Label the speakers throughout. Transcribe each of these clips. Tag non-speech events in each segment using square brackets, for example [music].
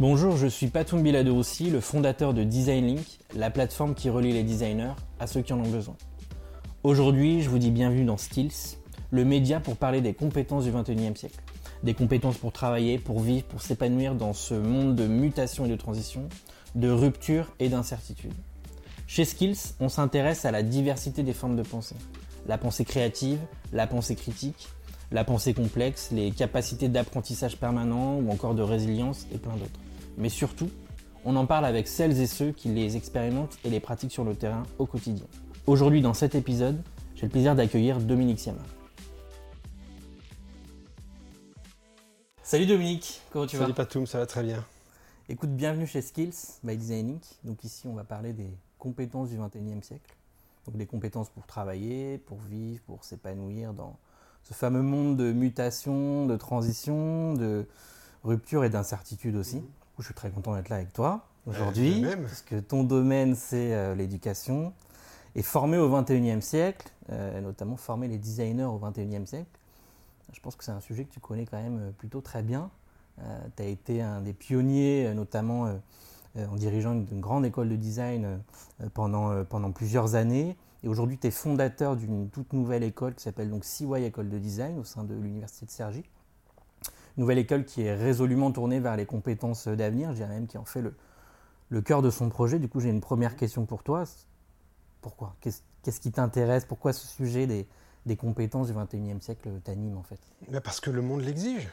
Speaker 1: Bonjour, je suis Patoum Biladeroussi, le fondateur de Design Link, la plateforme qui relie les designers à ceux qui en ont besoin. Aujourd'hui, je vous dis bienvenue dans Skills, le média pour parler des compétences du 21e siècle. Des compétences pour travailler, pour vivre, pour s'épanouir dans ce monde de mutation et de transition, de rupture et d'incertitude. Chez Skills, on s'intéresse à la diversité des formes de pensée. La pensée créative, la pensée critique, la pensée complexe, les capacités d'apprentissage permanent ou encore de résilience et plein d'autres. Mais surtout, on en parle avec celles et ceux qui les expérimentent et les pratiquent sur le terrain au quotidien. Aujourd'hui, dans cet épisode, j'ai le plaisir d'accueillir Dominique Siama. Salut Dominique, comment tu
Speaker 2: vas?
Speaker 1: Salut
Speaker 2: Patoum, ça va très bien.
Speaker 1: Écoute, bienvenue chez Skills by Designing. Donc ici, on va parler des compétences du 21e siècle. Donc des compétences pour travailler, pour vivre, pour s'épanouir dans ce fameux monde de mutation, de transition, de rupture et d'incertitude aussi. Je suis très content d'être là avec toi aujourd'hui, parce que ton domaine, c'est euh, l'éducation. Et former au 21e siècle, euh, notamment former les designers au 21e siècle, je pense que c'est un sujet que tu connais quand même euh, plutôt très bien. tu as été un des pionniers, notamment en dirigeant une, grande école de design pendant, pendant plusieurs années. Et aujourd'hui, tu es fondateur d'une toute nouvelle école qui s'appelle donc CY École de Design au sein de l'Université de Cergy. Nouvelle école qui est résolument tournée vers les compétences d'avenir, je dirais même qui en fait le, le cœur de son projet. Du coup, j'ai une première question pour toi. Pourquoi? Qu'est-ce qui t'intéresse? Pourquoi ce sujet des, des compétences du 21e siècle t'anime en fait?
Speaker 2: Parce que le monde l'exige.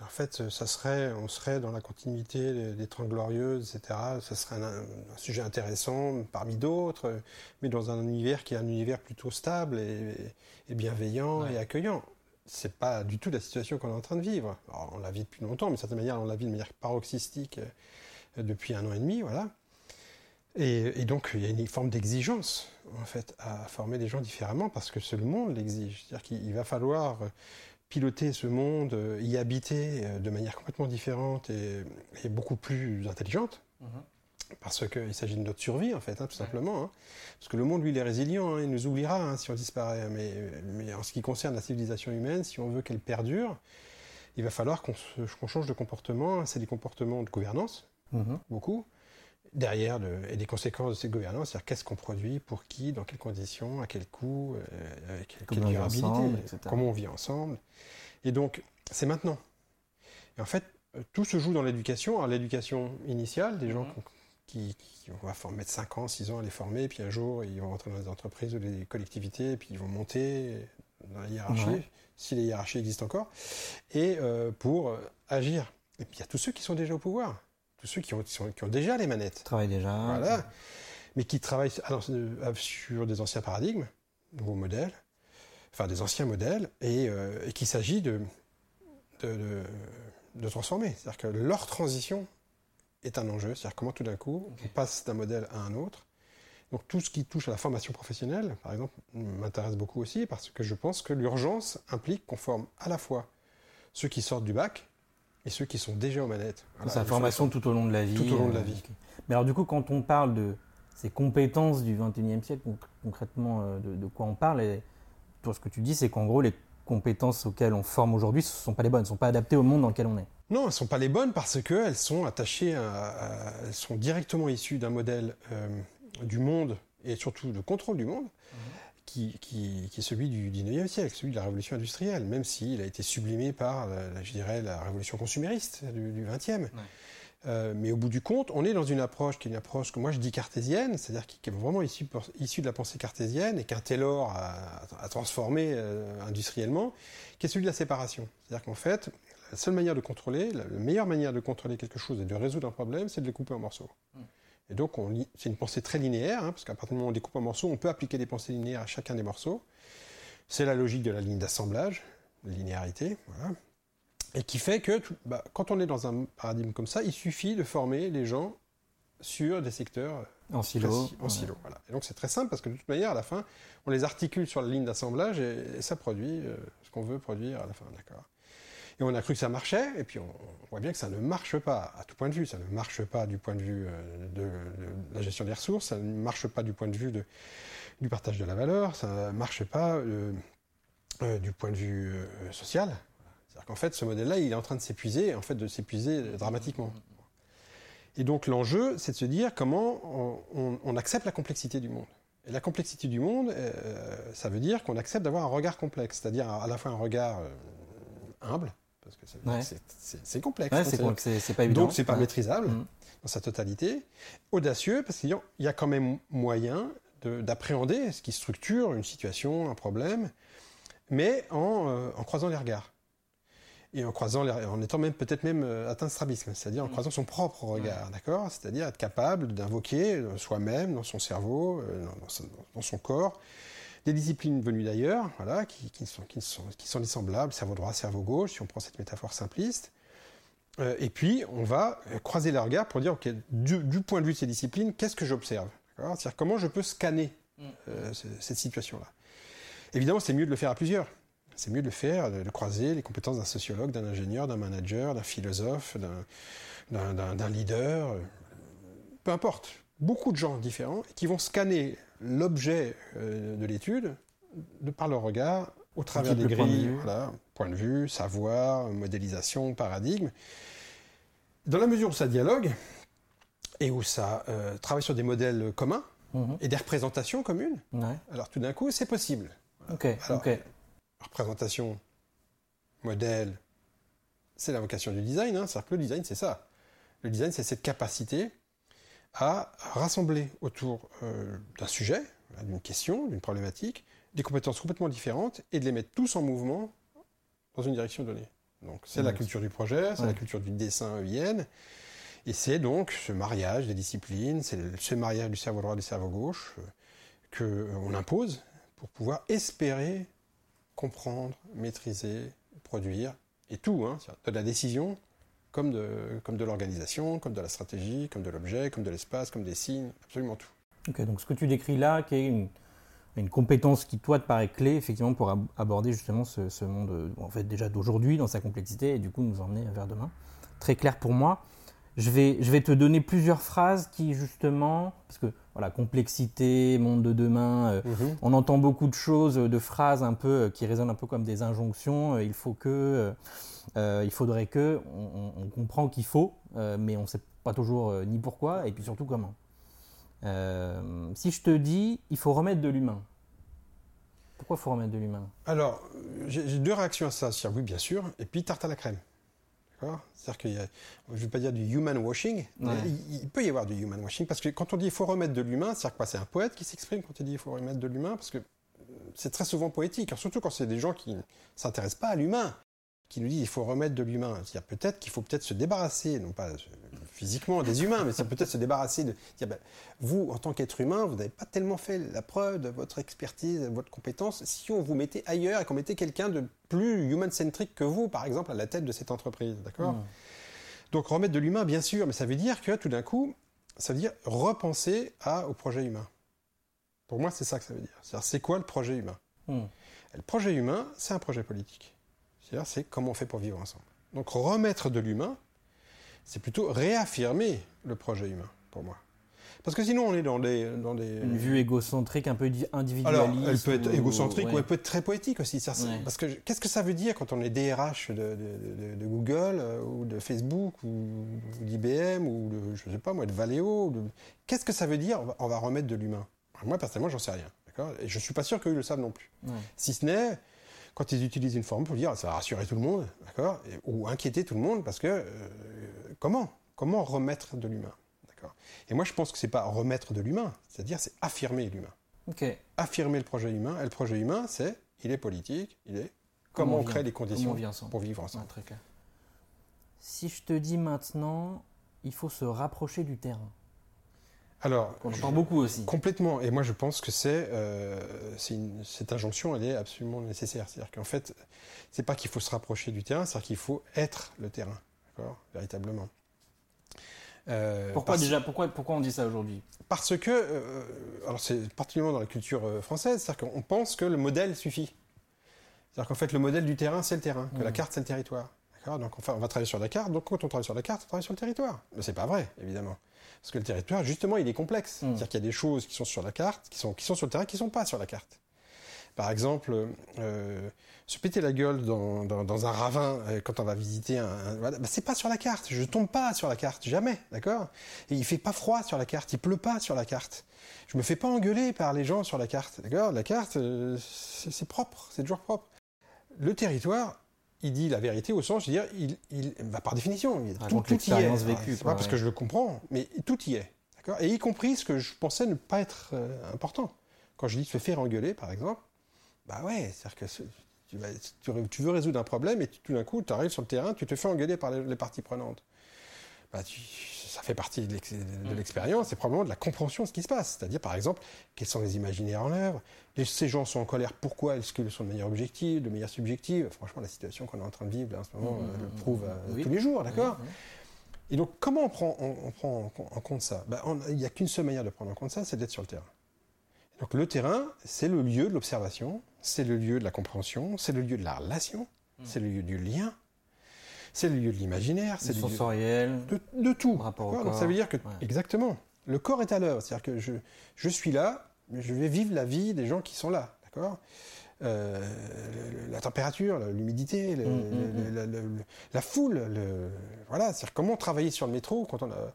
Speaker 2: En fait, ça serait, on serait dans la continuité des Trente Glorieuses, etc. Ça serait un, sujet intéressant parmi d'autres, mais dans un univers qui est un univers plutôt stable et, bienveillant et accueillant. C'est pas du tout la situation qu'on est en train de vivre. on la vit depuis longtemps, mais de certaine manière, on la vit de manière paroxystique euh, depuis un an et demi, voilà. Et, donc, il y a une forme d'exigence, en fait, à former des gens différemment, parce que le monde l'exige. C'est-à-dire qu'il va falloir piloter ce monde, euh, y habiter euh, de manière complètement différente et, beaucoup plus intelligente. Mhm. Parce qu'il s'agit de notre survie, en fait, hein, tout simplement. Hein. Parce que le monde, lui, il est résilient, hein, il nous oubliera si on disparaît. Mais, mais, en ce qui concerne la civilisation humaine, si on veut qu'elle perdure, il va falloir qu'on change de comportement. C'est des comportements de gouvernance, mhm. beaucoup derrière et des conséquences de cette gouvernance, c'est-à-dire qu'est-ce qu'on produit, pour qui, dans quelles conditions, à quel coût, euh, avec quelle durabilité, comment on vit ensemble. Et donc, c'est maintenant. Et en fait, tout se joue dans l'éducation. Alors, l'éducation initiale, des gens mhm. qui, on va mettre 5 ans, 6 ans à les former, puis un jour, ils vont rentrer dans les entreprises ou les collectivités, puis ils vont monter dans la hiérarchie, si les hiérarchies existent encore, et euh, pour agir. Et puis, il y a tous ceux qui sont déjà au pouvoir tous ceux qui ont, qui ont déjà les manettes.
Speaker 1: Travaillent déjà.
Speaker 2: Voilà. Mais qui travaillent alors, euh, sur des anciens paradigmes, nouveaux modèles, enfin des anciens modèles, et, euh, qu'il s'agit de de, de, transformer. C'est-à-dire que leur transition est un enjeu. C'est-à-dire comment tout d'un coup on passe d'un modèle à un autre. Donc tout ce qui touche à la formation professionnelle, par exemple, m'intéresse beaucoup aussi parce que je pense que l'urgence implique qu'on forme à la fois ceux qui sortent du bac, et ceux qui sont déjà aux manettes.
Speaker 1: Voilà, Sa formation tout au long de la vie.
Speaker 2: Tout au long de la euh, vie.
Speaker 1: Mais alors du coup, quand on parle de ces compétences du 21e siècle, concrètement, euh, de, quoi on parle et Toi, ce que tu dis, c'est qu'en gros, les compétences auxquelles on forme aujourd'hui, ne sont pas les bonnes, ne sont pas adaptées au monde dans lequel on est.
Speaker 2: Non, elles ne sont pas les bonnes parce qu'elles sont attachées, à, elles sont directement issues d'un modèle euh, du monde et surtout de contrôle du monde. Mhm qui, est celui du 19e siècle, celui de la révolution industrielle, même s'il a été sublimé par, la, je dirais, la révolution consumériste du, 20e. Euh, mais au bout du compte, on est dans une approche qui est une approche que moi je dis cartésienne, c'est-à-dire qui est vraiment issue, de la pensée cartésienne et qu'un Taylor a, transformé euh, industriellement, qui est celui de la séparation. C'est-à-dire qu'en fait, la seule manière de contrôler, la, meilleure manière de contrôler quelque chose et de résoudre un problème, c'est de le couper en morceaux. Mm. Et donc, c'est une pensée très linéaire, hein, parce qu'à partir du moment où on découpe un morceau, on peut appliquer des pensées linéaires à chacun des morceaux. C'est la logique de la ligne d'assemblage, linéarité, voilà. Et qui fait que, bah, quand on est dans un paradigme comme ça, il suffit de former les gens sur des secteurs
Speaker 1: en silo.
Speaker 2: En silo, voilà. Et donc c'est très simple parce que de toute manière, à la fin, on les articule sur la ligne d'assemblage et, ça produit euh, ce qu'on veut produire à la fin, d'accord. Et on a cru que ça marchait, et puis on, voit bien que ça ne marche pas, à tout point de vue. Ça ne marche pas du point de vue euh, de, la gestion des ressources, ça ne marche pas du point de vue du partage de la valeur, ça ne marche pas euh, du point de vue social. C'est-à-dire qu'en fait, ce modèle-là, il est en train de s'épuiser, en fait, de s'épuiser dramatiquement. Et donc l'enjeu, c'est de se dire comment on, accepte la complexité du monde. Et la complexité du monde, euh, ça veut dire qu'on accepte d'avoir un regard complexe, c'est-à-dire à la fois un regard euh, humble, parce que c'est complexe.
Speaker 1: c'est pas évident.
Speaker 2: Donc c'est pas maîtrisable dans sa totalité. Audacieux, parce qu'il y a quand même moyen d'appréhender ce qui structure une situation, un problème, mais en, euh, en croisant les regards et en croisant, en étant même peut-être même euh, atteint de strabisme, c'est-à-dire en mm. croisant son propre regard, d'accord? C'est-à-dire être capable d'invoquer euh, soi-même, dans son cerveau, euh, dans, son, corps, des disciplines venues d'ailleurs, voilà, qui, sont, qui, sont, qui sont dissemblables, cerveau droit, cerveau gauche, si on prend cette métaphore simpliste. et puis, on va croiser les regards pour dire, ok, du, point de vue de ces disciplines, qu'est-ce que j'observe C'est-à-dire comment je peux scanner mm. cette situation-là. Évidemment, c'est mieux de le faire à plusieurs. C'est mieux de le faire, de, croiser les compétences d'un sociologue, d'un ingénieur, d'un manager, d'un philosophe, d'un leader, peu importe. Beaucoup de gens différents qui vont scanner l'objet euh, de l'étude de par leur regard au travers des grilles, point de, vue, savoir, modélisation, paradigme. Dans la mesure où ça dialogue et où ça euh, travaille sur des modèles communs mhm. et des représentations communes, alors tout d'un coup, c'est possible.
Speaker 1: Ok, ok
Speaker 2: représentation, modèle, c'est la vocation du design. Hein. C'est-à-dire que le design, c'est ça. Le design, c'est cette capacité à rassembler autour euh, d'un sujet, d'une question, d'une problématique, des compétences complètement différentes et de les mettre tous en mouvement dans une direction donnée. Donc c'est la culture du projet, c'est la culture du dessin EIN, et c'est donc ce mariage des disciplines, c'est ce mariage du cerveau droit et du cerveau gauche euh, qu'on impose pour pouvoir espérer comprendre, maîtriser, produire, et tout, hein, de la décision comme de, comme de l'organisation, comme de la stratégie, comme de l'objet, comme de l'espace, comme des signes, absolument tout.
Speaker 1: Ok, donc ce que tu décris là, qui est une, une compétence qui, toi, te paraît clé, effectivement, pour aborder justement ce, ce monde, en fait, déjà d'aujourd'hui, dans sa complexité, et du coup, nous emmener vers demain. Très clair pour moi. Je vais, je vais te donner plusieurs phrases qui, justement, parce que voilà, complexité, monde de demain. Euh, mhm. On entend beaucoup de choses, de phrases un peu euh, qui résonnent un peu comme des injonctions. Euh, il faut que, il faudrait que. On, comprend qu'il faut, mais on ne sait pas toujours ni pourquoi et puis surtout comment. si je te dis, il faut remettre de l'humain. Pourquoi il faut remettre de l'humain?
Speaker 2: Alors, j'ai deux réactions à ça. Oui, bien sûr. Et puis tarte à la crème. C'est-à-dire qu'il y a, je ne vais pas dire du human washing, il, peut y avoir du human washing, parce que quand on dit il faut remettre de l'humain, c'est-à-dire C'est un poète qui s'exprime quand il dit il faut remettre de l'humain, parce que c'est très souvent poétique, surtout quand c'est des gens qui ne s'intéressent pas à l'humain, qui nous disent il faut remettre de l'humain. C'est-à-dire peut-être qu'il faut peut-être se débarrasser, non pas physiquement des humains, mais c'est peut-être se débarrasser de dire ben, vous, en tant qu'être humain, vous n'avez pas tellement fait la preuve de votre expertise, de votre compétence. Si on vous mettait ailleurs et qu'on mettait quelqu'un de plus human-centric que vous, par exemple, à la tête de cette entreprise, d'accord? Mmh. Donc remettre de l'humain, bien sûr, mais ça veut dire que tout d'un coup, ça veut dire repenser à, au projet humain. Pour moi, c'est ça que ça veut dire. C'est-à-dire, c'est quoi le projet humain? Mmh. Le projet humain, c'est un projet politique. C'est comment on fait pour vivre ensemble. Donc remettre de l'humain, c'est plutôt réaffirmer le projet humain, pour moi. Parce que sinon, on est dans des, dans des...
Speaker 1: Une vue égocentrique, un peu individualiste. Alors,
Speaker 2: elle peut être égocentrique ou elle peut être très poétique aussi. Parce que qu'est-ce que ça veut dire quand on est DRH de, de, Google euh, ou de Facebook ou, d'IBM ou de, je sais pas moi, de Valeo Qu'est-ce que ça veut dire on va, remettre de l'humain? Moi, personnellement, j'en sais rien. Et je suis pas sûr qu'ils le savent non plus. Si ce n'est quand ils utilisent une forme pour dire ça va rassurer tout le monde, d'accord, ou inquiéter tout le monde, parce que euh, comment Comment remettre de l'humain D'accord Et moi, je pense que c'est pas remettre de l'humain, c'est-à-dire c'est affirmer l'humain. Affirmer le projet humain. Et le projet humain, c'est il est politique, il est comment, on, crée les conditions pour vivre ensemble.
Speaker 1: très clair. Si je te dis maintenant, il faut se rapprocher du terrain.
Speaker 2: Alors,
Speaker 1: on entend beaucoup aussi.
Speaker 2: Complètement. Et moi, je pense que c'est euh, cette injonction, elle est absolument nécessaire. C'est-à-dire qu'en fait, c'est pas qu'il faut se rapprocher du terrain, c'est-à-dire qu'il faut être le terrain, véritablement.
Speaker 1: Euh, pourquoi déjà pourquoi, pourquoi on dit ça aujourd'hui?
Speaker 2: Parce que, euh, alors c'est particulièrement dans la culture française, c'est-à-dire qu'on pense que le modèle suffit. C'est-à-dire qu'en fait, le modèle du terrain, c'est le terrain, que la mmh. carte, c'est le territoire. Donc on va travailler sur la carte, donc quand on travaille sur la carte, on travaille sur le territoire. Mais c'est pas vrai, évidemment. Parce que le territoire, justement, il est complexe. Hmm. C'est-à-dire qu'il y a des choses qui sont sur la carte, qui sont, qui sont sur le terrain, qui ne sont pas sur la carte. Par exemple, euh, se péter la gueule dans, dans, un ravin euh, quand on va visiter un... bah, c'est pas sur la carte, je tombe pas sur la carte, jamais, d'accord? Et il fait pas froid sur la carte, il pleut pas sur la carte. Je me fais pas engueuler par les gens sur la carte, d'accord? La carte, euh, c'est propre, c'est toujours propre. Le territoire, il dit la vérité au sens, je veux dire, il, il bah, par définition, il, tout, tout y est. Vécue, c'est pas parce que je le comprends, mais tout y est. Et y compris ce que je pensais ne pas être euh, important. Quand je dis se faire engueuler, par exemple, bah ouais, c'est-à-dire que tu, veux résoudre un problème et tout d'un coup, tu arrives sur le terrain, tu te fais engueuler par les, parties prenantes. Bah, ça fait partie de l'expérience et probablement de la compréhension de ce qui se passe. C'est-à-dire, par exemple, quels sont les imaginaires en œuvre? Ces gens sont en colère, pourquoi Est-ce qu'ils sont de manière objective, de manière subjective? Franchement, la situation qu'on est en train de vivre en ce moment mm, euh, le prouve euh, tous les jours, d'accord? et donc, comment on prend, on, prend en compte ça? Ben, Il n'y a qu'une seule manière de prendre en compte ça, c'est d'être sur le terrain. Donc, le terrain, c'est le lieu de l'observation, c'est le lieu de la compréhension, c'est le lieu de la relation, c'est le lieu du lien, c'est le lieu de l'imaginaire, c'est le
Speaker 1: sensoriel,
Speaker 2: de, de, tout. Donc, ça veut dire que, exactement, le corps est à l'œuvre. C'est-à-dire que je, je suis là, je vais vivre la vie des gens qui sont là. D'accord? Euh, la température, l'humidité, mm, mm, mm. la foule, voilà, c'est comment travailler sur le métro quand on a,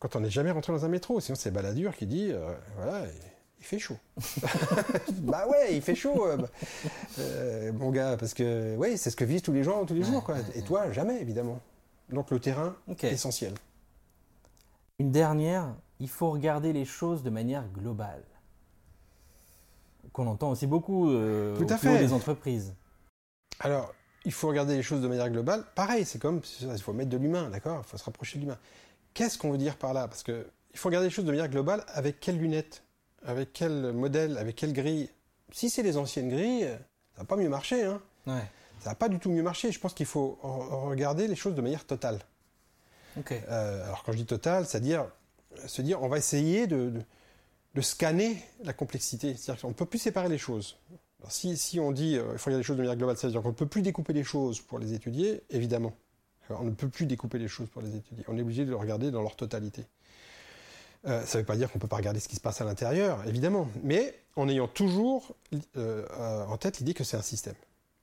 Speaker 2: quand on n'est jamais rentré dans un métro? Sinon, c'est Balladur qui dit, euh, voilà, il fait chaud. [laughs] bah ouais, il fait chaud, euh, mon gars, parce que ouais, c'est ce que vivent tous les gens tous les jours, quoi. Et toi, jamais, évidemment. Donc le terrain, essentiel.
Speaker 1: Une dernière, il faut regarder les choses de manière globale qu'on entend aussi beaucoup euh, Tout à fait. des entreprises.
Speaker 2: Alors, il faut regarder les choses de manière globale. Pareil, c'est comme, il faut mettre de l'humain, d'accord? Il faut se rapprocher de l'humain. Qu'est-ce qu'on veut dire par là? Parce que il faut regarder les choses de manière globale avec quelles lunettes? Avec quel modèle Avec quelle grille? Si c'est les anciennes grilles, ça va pas mieux marcher. Hein ouais. Ça va pas du tout mieux marcher. Je pense qu'il faut regarder les choses de manière totale. Okay. Euh, alors quand je dis totale, c'est-à-dire se dire on va essayer de de scanner la complexité. C'est-à-dire qu'on ne peut plus séparer les choses. si, on dit qu'il euh, il faut regarder les choses de manière globale, c'est-à-dire qu'on ne peut plus découper les choses pour les étudier, évidemment. on ne peut plus découper les choses pour les étudier. On est obligé de les regarder dans leur totalité. Euh, ça ne veut pas dire qu'on ne peut pas regarder ce qui se passe à l'intérieur, évidemment, mais en ayant toujours euh, en tête l'idée que c'est un système.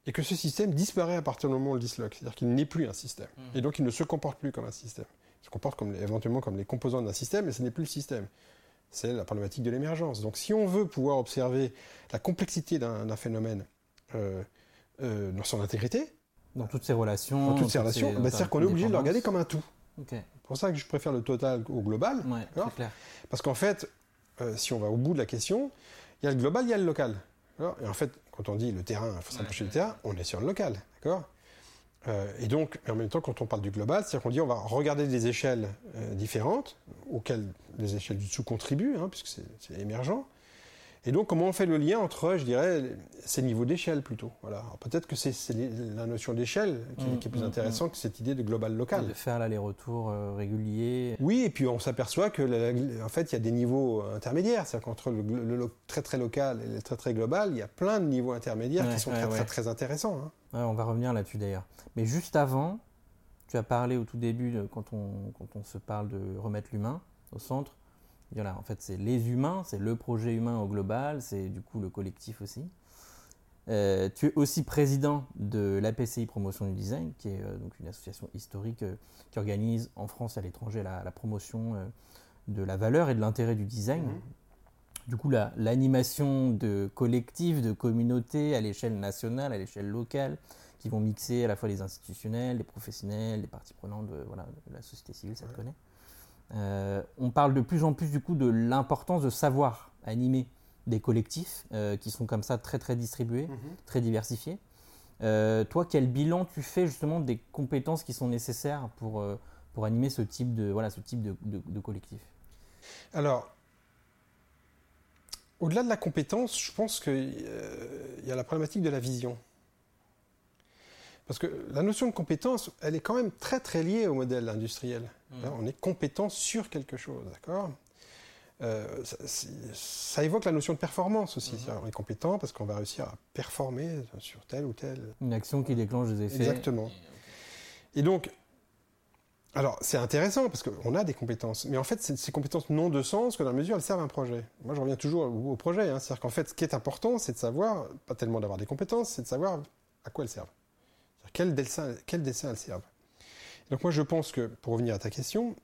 Speaker 2: Et que ce système disparaît à partir du moment où on le disloque. C'est-à-dire qu'il n'est plus un système. Mmh. Et donc il ne se comporte plus comme un système. Il se comporte comme, éventuellement comme les composants d'un système, mais ce n'est plus le système c'est la problématique de l'émergence. Donc si on veut pouvoir observer la complexité d'un phénomène euh, euh, dans son intégrité,
Speaker 1: dans toutes ses relations,
Speaker 2: dans toutes ses relations, bah, c'est-à-dire qu'on est obligé de le regarder comme un tout. C'est pour ça que je préfère le total au global. Parce qu'en fait, euh, si on va au bout de la question, il y a le global, il y a le local. Et en fait, quand on dit le terrain, il faut s'approcher du terrain, on est sur le local. D'accord euh, et donc, en même temps, quand on parle du global, c'est-à-dire qu'on dit on va regarder des échelles euh, différentes, auxquelles les échelles du dessous contribuent, hein, puisque c'est émergent. Et donc, comment on fait le lien entre, je dirais, ces niveaux d'échelle plutôt Voilà. Peut-être que c'est la notion d'échelle qui, est plus mmh, mmh, intéressante mmh. que cette idée de global local.
Speaker 1: De faire l'aller-retour euh, régulier.
Speaker 2: Oui, et puis on s'aperçoit que, en fait, il y a des niveaux intermédiaires. C'est-à-dire qu'entre le, très très local et le très très global, il y a plein de niveaux intermédiaires qui sont très, très très intéressants. Hein.
Speaker 1: on va revenir là-dessus d'ailleurs. Mais juste avant, tu as parlé au tout début, quand on, quand on se parle de remettre l'humain au centre, voilà, en fait, c'est les humains, c'est le projet humain au global, c'est du coup le collectif aussi. Euh, tu es aussi président de l'APCI Promotion du Design, qui est euh, donc une association historique euh, qui organise en France et à l'étranger la, promotion de la valeur et de l'intérêt du design. Mhm. Du coup, l'animation de collectifs, de communautés à l'échelle nationale, à l'échelle locale, qui vont mixer à la fois les institutionnels, les professionnels, les parties prenantes de, voilà, la société civile, ça te connaît. Euh, on parle de plus en plus du coup de l'importance de savoir animer des collectifs euh, qui sont comme ça très très distribués, mhm. très diversifiés. Euh, toi, quel bilan tu fais justement des compétences qui sont nécessaires pour, pour animer ce type de, voilà, ce type de, de, collectif?
Speaker 2: Alors, au-delà de la compétence, je pense qu'il y a la problématique de la vision. Parce que la notion de compétence, elle est quand même très très liée au modèle industriel. Mmh. On est compétent sur quelque chose, d'accord? Euh, ça, évoque la notion de performance aussi. Mmh. On est compétent parce qu'on va réussir à performer sur telle ou telle.
Speaker 1: Une action qui déclenche des effets.
Speaker 2: Exactement. Et donc, alors, c'est intéressant parce qu'on a des compétences, mais en fait, ces compétences n'ont de sens que dans la mesure où elles servent à un projet. Moi, je reviens toujours au, projet. Hein. C'est-à-dire qu'en fait, ce qui est important, c'est de savoir, pas tellement d'avoir des compétences, c'est de savoir à quoi elles servent. Quel dessin, quel dessin elles servent. Donc, moi, je pense que, pour revenir à ta question,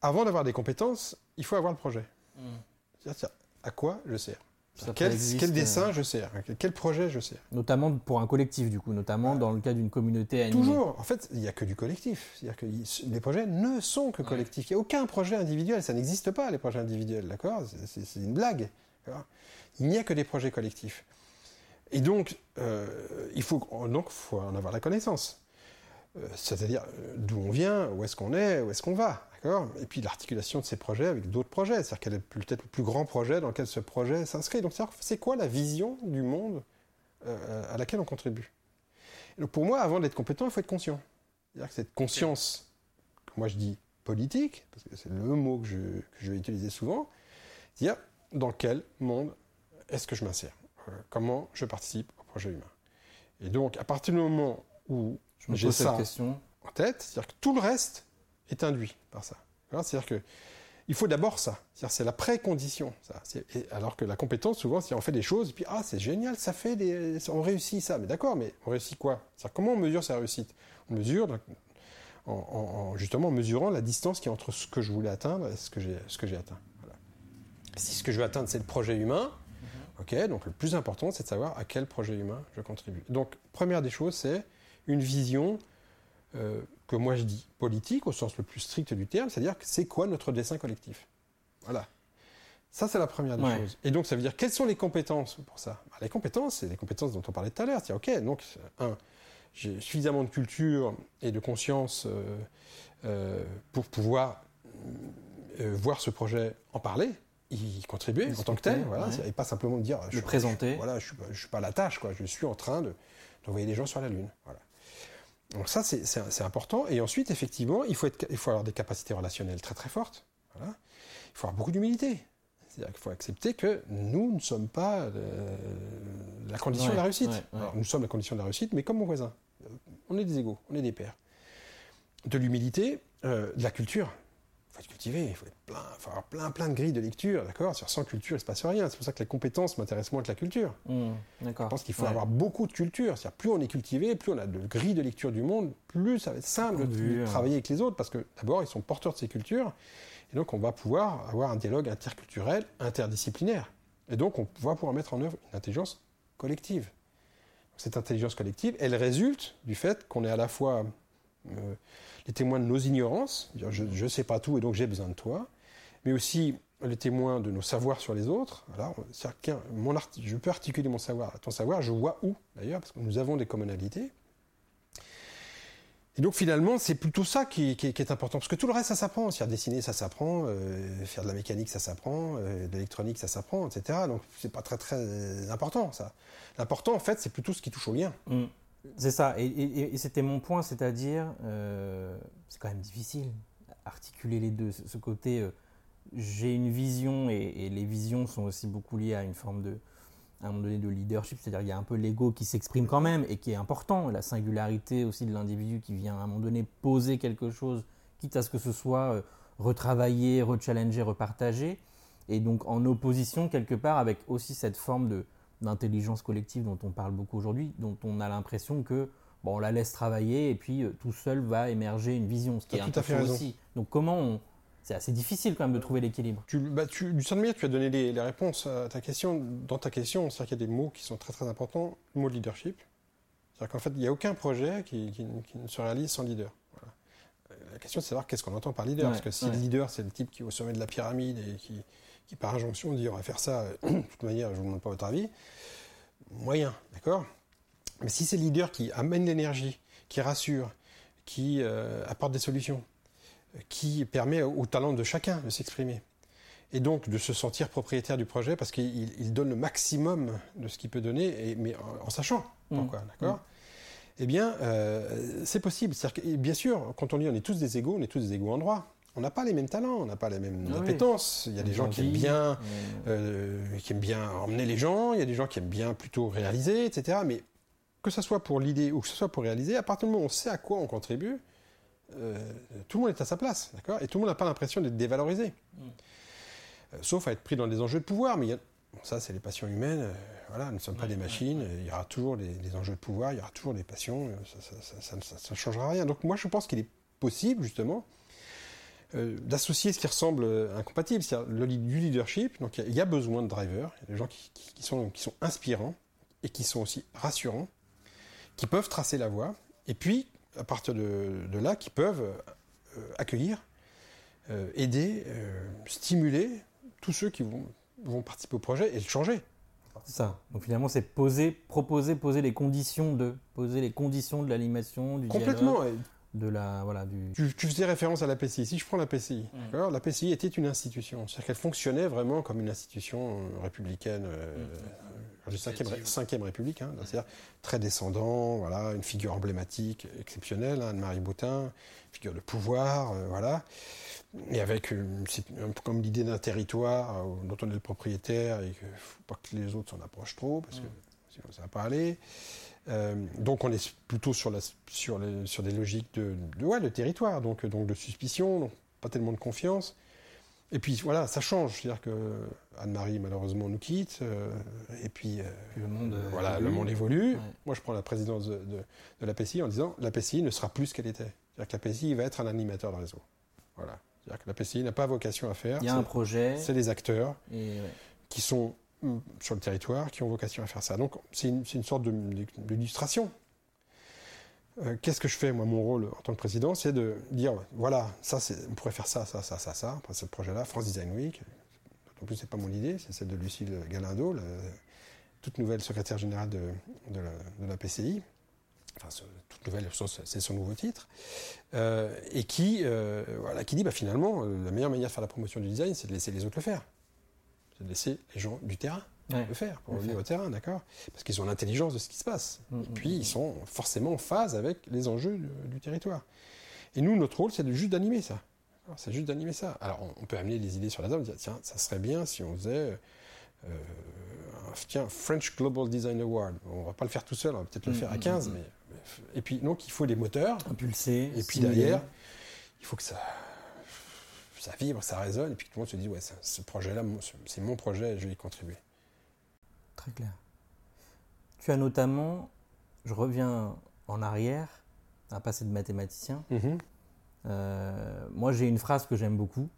Speaker 2: avant d'avoir des compétences, il faut avoir le projet. Mmh. C'est-à-dire, à quoi je sers? Quel, dessin euh, je sers? Quel projet je sers?
Speaker 1: Notamment pour un collectif, du coup, notamment dans le cas d'une communauté animée.
Speaker 2: Toujours. En fait, il n'y a que du collectif. C'est-à-dire que les projets ne sont que collectifs. Il n'y a aucun projet individuel. Ça n'existe pas, les projets individuels. D'accord? C'est une blague. Il n'y a que des projets collectifs. Et donc, euh, il faut, donc, faut en avoir la connaissance. Euh, c'est-à-dire d'où on vient, où est-ce qu'on est, où est-ce qu'on va. Et puis l'articulation de ces projets avec d'autres projets, c'est-à-dire quel est peut-être le plus grand projet dans lequel ce projet s'inscrit. Donc c'est quoi la vision du monde euh, à laquelle on contribue? Donc pour moi, avant d'être compétent, il faut être conscient. C'est-à-dire que cette conscience, moi je dis politique, parce que c'est le mot que je, que je vais utiliser souvent, c'est-à-dire dans quel monde est-ce que je m'insère? euh, Comment je participe au projet humain Et donc, à partir du moment où j'ai ça question. en tête, c'est-à-dire que tout le reste est induit par ça. C'est-à-dire que il faut d'abord ça. C'est la précondition. Ça. alors que la compétence, souvent, c'est on fait des choses, et puis ah, c'est génial, ça fait des, on réussit ça. Mais d'accord, mais on réussit quoi? Comment on mesure sa réussite? On mesure en, justement en mesurant la distance qui est entre ce que je voulais atteindre et ce que j'ai, atteint. Si ce que je veux atteindre, c'est le projet humain. Ok, donc le plus important, c'est de savoir à quel projet humain je contribue. Donc, première des choses, c'est une vision euh, que moi je dis politique au sens le plus strict du terme, c'est-à-dire c'est quoi notre dessin collectif. Voilà. Ça, c'est la première des choses. Et donc, ça veut dire quelles sont les compétences pour ça? Bah, Les compétences, c'est les compétences dont on parlait tout à l'heure. C'est ok, donc un, j'ai suffisamment de culture et de conscience euh, euh, pour pouvoir voir ce projet en parler, y contribuer en tant que tel, voilà, et pas simplement dire
Speaker 1: le présenter.
Speaker 2: voilà, je suis, je suis pas à la tâche, quoi. Je suis en train de d'envoyer des gens sur la lune. Voilà. Donc ça, c'est important. Et ensuite, effectivement, il faut, être, il faut avoir des capacités relationnelles très très fortes. Il faut avoir beaucoup d'humilité. C'est-à-dire qu'il faut accepter que nous ne sommes pas euh, la condition de la réussite. nous sommes la condition de la réussite, mais comme mon voisin. On est des égaux, on est des pairs. De l'humilité, euh, de la culture faut être cultivé, il faut, être plein, faut avoir plein, plein de grilles de lecture, d'accord Sur sans culture, il ne se passe rien. C'est pour ça que les compétences m'intéressent moins que la culture. Mmh, je pense qu'il faut avoir beaucoup de culture. C'est-à-dire, plus on est cultivé, plus on a de grilles de lecture du monde, plus ça va être simple de, hein. travailler avec les autres, parce que d'abord, ils sont porteurs de ces cultures, et donc on va pouvoir avoir un dialogue interculturel, interdisciplinaire. Et donc, on va pouvoir mettre en œuvre une intelligence collective. Cette intelligence collective, elle résulte du fait qu'on est à la fois euh, les témoins de nos ignorances, je ne sais pas tout et donc j'ai besoin de toi, mais aussi les témoins de nos savoirs sur les autres. Alors, mon je peux articuler mon savoir, ton savoir, je vois où d'ailleurs, parce que nous avons des commonalités. Et donc finalement, c'est plutôt ça qui, est important, parce que tout le reste, ça s'apprend. cest dessiner, ça s'apprend, euh, faire de la mécanique, ça s'apprend, euh, de l'électronique, ça s'apprend, etc. Donc c'est pas très très important ça. L'important en fait, c'est plutôt ce qui touche au lien. Mm.
Speaker 1: C'est ça, et, c'était mon point, c'est-à-dire, euh, c'est quand même difficile articuler les deux. Ce côté, euh, j'ai une vision, et, les visions sont aussi beaucoup liées à une forme de, à un moment donné, de leadership, c'est-à-dire il y a un peu l'ego qui s'exprime quand même, et qui est important, la singularité aussi de l'individu qui vient à un moment donné poser quelque chose, quitte à ce que ce soit euh, retravaillé, rechallenger, repartagé, et donc en opposition quelque part avec aussi cette forme de d'intelligence collective dont on parle beaucoup aujourd'hui, dont on a l'impression que bon, on la laisse travailler et puis euh, tout seul va émerger une vision, ce qui est un fait aussi. Donc comment on... C'est assez difficile quand même de trouver l'équilibre.
Speaker 2: Tu, bah, tu, du tu as donné les, réponses à ta question. Dans ta question, c'est-à-dire qu'il y a des mots qui sont très très importants. Le mot leadership. C'est-à-dire qu'en fait, il n'y a aucun projet qui, qui, ne se réalise sans leader. La question, c'est de savoir qu'est-ce qu'on entend par leader. parce que si le leader, c'est le type qui est au sommet de la pyramide et qui, qui par injonction dit on va faire ça, [clears throat] de toute manière, je ne vous demande pas votre avis, moyen, d'accord? Mais si c'est le leader qui amène l'énergie, qui rassure, qui euh, apporte des solutions, qui permet au, talent de chacun de s'exprimer, et donc de se sentir propriétaire du projet parce qu'il donne le maximum de ce qu'il peut donner, et, mais en, sachant mmh. pourquoi, d'accord? Mmh. Eh bien, euh, c'est possible. bien sûr, quand on dit on est tous des égaux, on est tous des égaux en droit on n'a pas les mêmes talents, on n'a pas les mêmes ah appétences. Il y a des gens qui aiment bien, euh, qui aiment bien emmener les gens, il y a des gens qui aiment bien plutôt réaliser, etc. Mais que ce soit pour l'idée ou que ce soit pour réaliser, à partir du moment où on sait à quoi on contribue, tout le monde est à sa place, d'accord? Et tout le monde n'a pas l'impression d'être dévalorisé. Mm. sauf à être pris dans des enjeux de pouvoir, mais ça, c'est les passions humaines. voilà, nous ne sommes pas des machines. Il y aura toujours des, enjeux de pouvoir, il y aura toujours des passions. Ça ne changera rien. Donc moi, je pense qu'il est possible, justement, euh, d'associer ce qui ressemble à incompatible, c'est-à-dire du leadership. Donc il y, a besoin de drivers, il y a des gens qui, sont, qui sont inspirants et qui sont aussi rassurants, qui peuvent tracer la voie, et puis à partir de, là, qui peuvent euh, accueillir, euh, aider, stimuler tous ceux qui vont, vont participer au projet et le changer.
Speaker 1: C'est ça. Donc finalement, c'est poser, proposer, poser les conditions de, poser les conditions de l'animation, du
Speaker 2: Complètement
Speaker 1: de la voilà du.
Speaker 2: Tu, faisais référence à la PCI. Si je prends la PCI, mm. la PCI était une institution, c'est-à-dire qu'elle fonctionnait vraiment comme une institution euh, républicaine, euh, mm. du cinquième, République, hein, c'est-à-dire très descendant, voilà, une figure emblématique, exceptionnelle, hein, Anne-Marie Boutin, figure de pouvoir, euh, voilà, et avec un peu comme l'idée d'un territoire dont on est le propriétaire et qu'il ne faut pas que les autres s'en approchent trop parce que mm. sinon ça va pas aller. Euh, donc on est plutôt sur, la, sur, les, sur des logiques de, de, ouais, de territoire, donc, donc de suspicion, donc pas tellement de confiance. Et puis voilà, ça change. C'est-à-dire que Anne-Marie, malheureusement, nous quitte. Euh, et puis, euh,
Speaker 1: le, monde
Speaker 2: voilà, évolue. le monde évolue. Moi, je prends la présidence de, de, la PCI en disant la PCI ne sera plus ce qu'elle était. C'est-à-dire que la PCI va être un animateur de réseau. Voilà. C'est-à-dire que la PCI n'a pas vocation à faire.
Speaker 1: Il y a un projet.
Speaker 2: C'est des acteurs qui sont sur le territoire qui ont vocation à faire ça. Donc c'est une, sorte d'illustration. Euh, Qu'est-ce que je fais Moi, mon rôle en tant que président, c'est de dire voilà, ça, on pourrait faire ça, ça, ça, ça, ça, après ce projet-là, France Design Week. En plus, c'est pas mon idée, c'est celle de Lucille Galindo, la toute nouvelle secrétaire générale de, de, la, PCI. Enfin, toute nouvelle, c'est son nouveau titre. Euh, et qui, euh, voilà, qui dit bah, finalement, la meilleure manière de faire la promotion du design, c'est de laisser les autres le faire de laisser les gens du terrain le faire, pour revenir au terrain, d'accord? Parce qu'ils ont l'intelligence de ce qui se passe. Mm, et mm, puis, mm. ils sont forcément en phase avec les enjeux du, territoire. Et nous, notre rôle, c'est juste d'animer ça. C'est juste d'animer ça. Alors, on, peut amener des idées sur la table, dire, tiens, ça serait bien si on faisait... Euh, tiens, French Global Design Award. On va pas le faire tout seul, on va peut-être le faire à 15, mais... Et puis, donc, il faut des moteurs.
Speaker 1: Impulser.
Speaker 2: Et puis derrière, il faut que ça ça vibre, ça résonne, et puis tout le monde se dit, ouais, ce projet-là, c'est mon projet, je vais y contribuer.
Speaker 1: Très clair. Tu as notamment, je reviens en arrière, un passé de mathématicien. Mm-hmm. Euh, moi, j'ai une phrase que j'aime beaucoup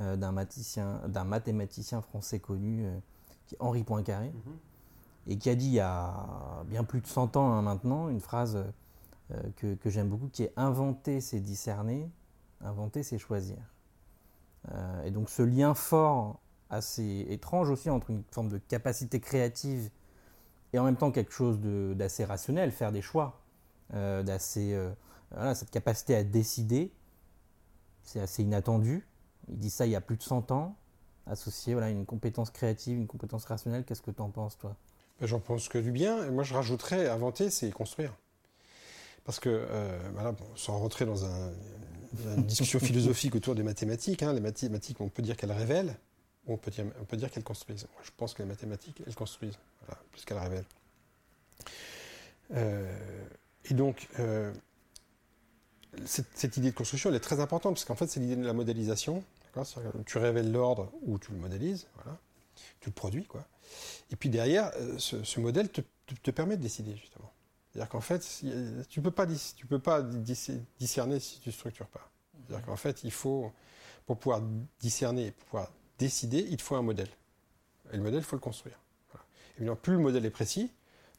Speaker 1: euh, d'un mathématicien français connu, euh, qui est Henri Poincaré, mm-hmm. et qui a dit il y a bien plus de 100 ans hein, maintenant, une phrase que, que j'aime beaucoup, qui est inventer, c'est discerner, inventer, c'est choisir. Euh, et donc ce lien fort, assez étrange aussi, entre une forme de capacité créative et en même temps quelque chose d'assez rationnel, faire des choix, euh, d'assez... Euh, cette capacité à décider, c'est assez inattendu. Il dit ça il y a plus de 100 ans, associé voilà, une compétence créative, une compétence rationnelle. Qu'est-ce que tu en penses, toi?
Speaker 2: Ben, J'en pense que du bien. moi, je rajouterais, inventer, c'est construire. Parce que, voilà, sans rentrer dans un, une discussion philosophique autour des mathématiques. Hein. Les mathématiques, on peut dire qu'elles révèlent, ou on peut dire, qu'elles construisent. Je pense que les mathématiques, elles construisent, voilà, plus qu'elles révèlent. Euh, et donc, euh, cette, idée de construction, elle est très importante, parce qu'en fait, c'est l'idée de la modélisation. Tu révèles l'ordre ou tu le modélises, tu le produis. Quoi. Et puis derrière, euh, ce, modèle te permet de décider, justement. C'est-à-dire qu'en fait, tu ne peux pas, tu peux pas discerner si tu ne structures pas. C'est-à-dire qu'en fait, il faut, pour pouvoir discerner, pour pouvoir décider, il te faut un modèle. Et le modèle, il faut le construire. Évidemment, plus le modèle est précis,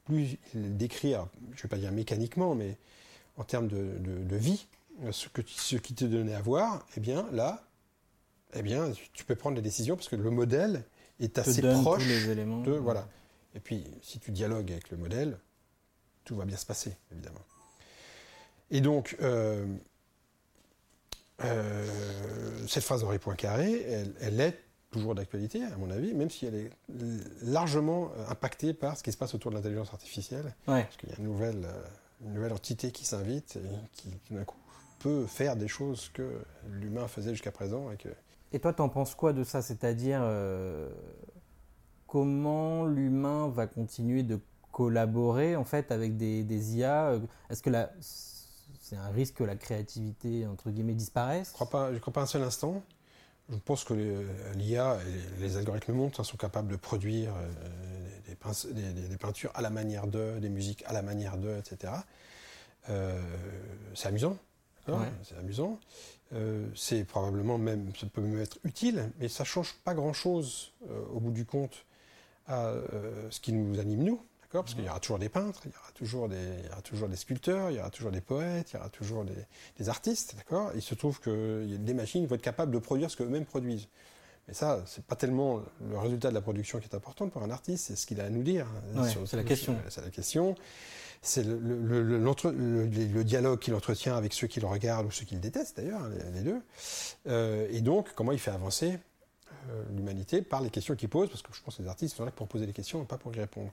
Speaker 2: plus il décrit, je ne vais pas dire mécaniquement, mais en termes de, vie, ce, que, ce qui te donnait à voir, eh bien là, eh bien, tu peux prendre des décisions parce que le modèle est assez proche
Speaker 1: les éléments.
Speaker 2: de voilà. Et puis, si tu dialogues avec le modèle, tout va bien se passer, évidemment. Et donc, euh, euh, cette phrase d'Henri Poincaré, elle, elle est toujours d'actualité, à mon avis, même si elle est largement impactée par ce qui se passe autour de l'intelligence artificielle. Parce qu'il y a une nouvelle, une nouvelle entité qui s'invite et qui, tout d'un coup, peut faire des choses que l'humain faisait jusqu'à présent. Et, que...
Speaker 1: et toi, t'en penses quoi de ça? C'est-à-dire, euh, comment l'humain va continuer de collaborer en fait avec des, IA euh, Est-ce que la, c'est un risque que la créativité, entre guillemets, disparaisse?
Speaker 2: Je ne crois, crois, pas un seul instant. Je pense que l'IA et les algorithmes montent sont capables de produire des, des, peintures à la manière de, des musiques à la manière de, etc. c'est amusant. C'est amusant. c'est probablement même, ça peut même être utile, mais ça change pas grand-chose au bout du compte à ce qui nous anime nous. Parce qu'il y aura toujours des peintres, il y aura toujours des, il y aura toujours des sculpteurs, il y aura toujours des poètes, il y aura toujours des, artistes, d'accord? Il se trouve que des machines vont être capables de produire ce qu'eux-mêmes produisent. Mais ça, c'est pas tellement le résultat de la production qui est important pour un artiste, c'est ce qu'il a à nous dire.
Speaker 1: c'est la question.
Speaker 2: C'est la question. C'est le, le, dialogue qu'il entretient avec ceux qui le regardent ou ceux qui le détestent d'ailleurs, les, deux. Euh, et donc, comment il fait avancer euh, l'humanité par les questions qu'il pose, parce que je pense que les artistes sont là pour poser des questions et pas pour y répondre.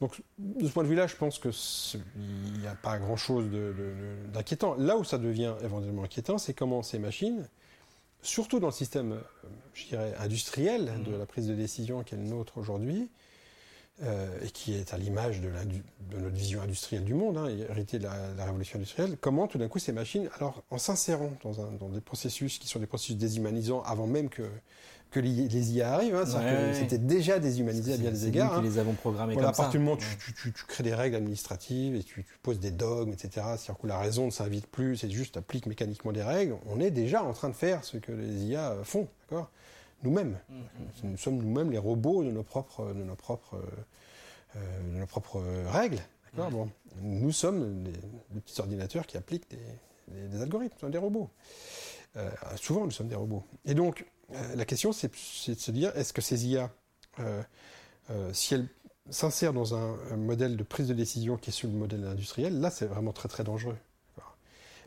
Speaker 2: Donc, de ce point de vue-là, je pense qu'il n'y a pas grand-chose d'inquiétant. Là où ça devient éventuellement inquiétant, c'est comment ces machines, surtout dans le système, euh, je dirais, industriel de mmh. la prise de décision qui est le nôtre aujourd'hui, euh, et qui est à l'image de, notre vision industrielle du monde, hein, hérité de la, révolution industrielle, comment tout d'un coup ces machines, alors en s'insérant dans, des processus qui sont des processus déshumanisants avant même que, que les IA arrivent, hein, c'était déjà déshumanisé à bien des égards.
Speaker 1: Nous qui hein. les avons programmés comme
Speaker 2: à partir du moment où tu, crées des règles administratives et tu, poses des dogmes, etc., c'est-à-dire que la raison ne s'invite plus, c'est juste applique mécaniquement des règles, on est déjà en train de faire ce que les IA font, d'accord? Nous-mêmes. Mmh. Nous sommes nous-mêmes les robots de nos propres, de nos propres, euh, de nos propres règles, d'accord? Bon. Nous sommes les, petits ordinateurs qui appliquent des, des, algorithmes, des robots. Euh, souvent, nous sommes des robots. Et donc, euh, la question, c'est de se dire, est-ce que ces IA, euh, euh, si elles s'insèrent dans un, modèle de prise de décision qui est sur le modèle industriel, là, c'est vraiment très très dangereux.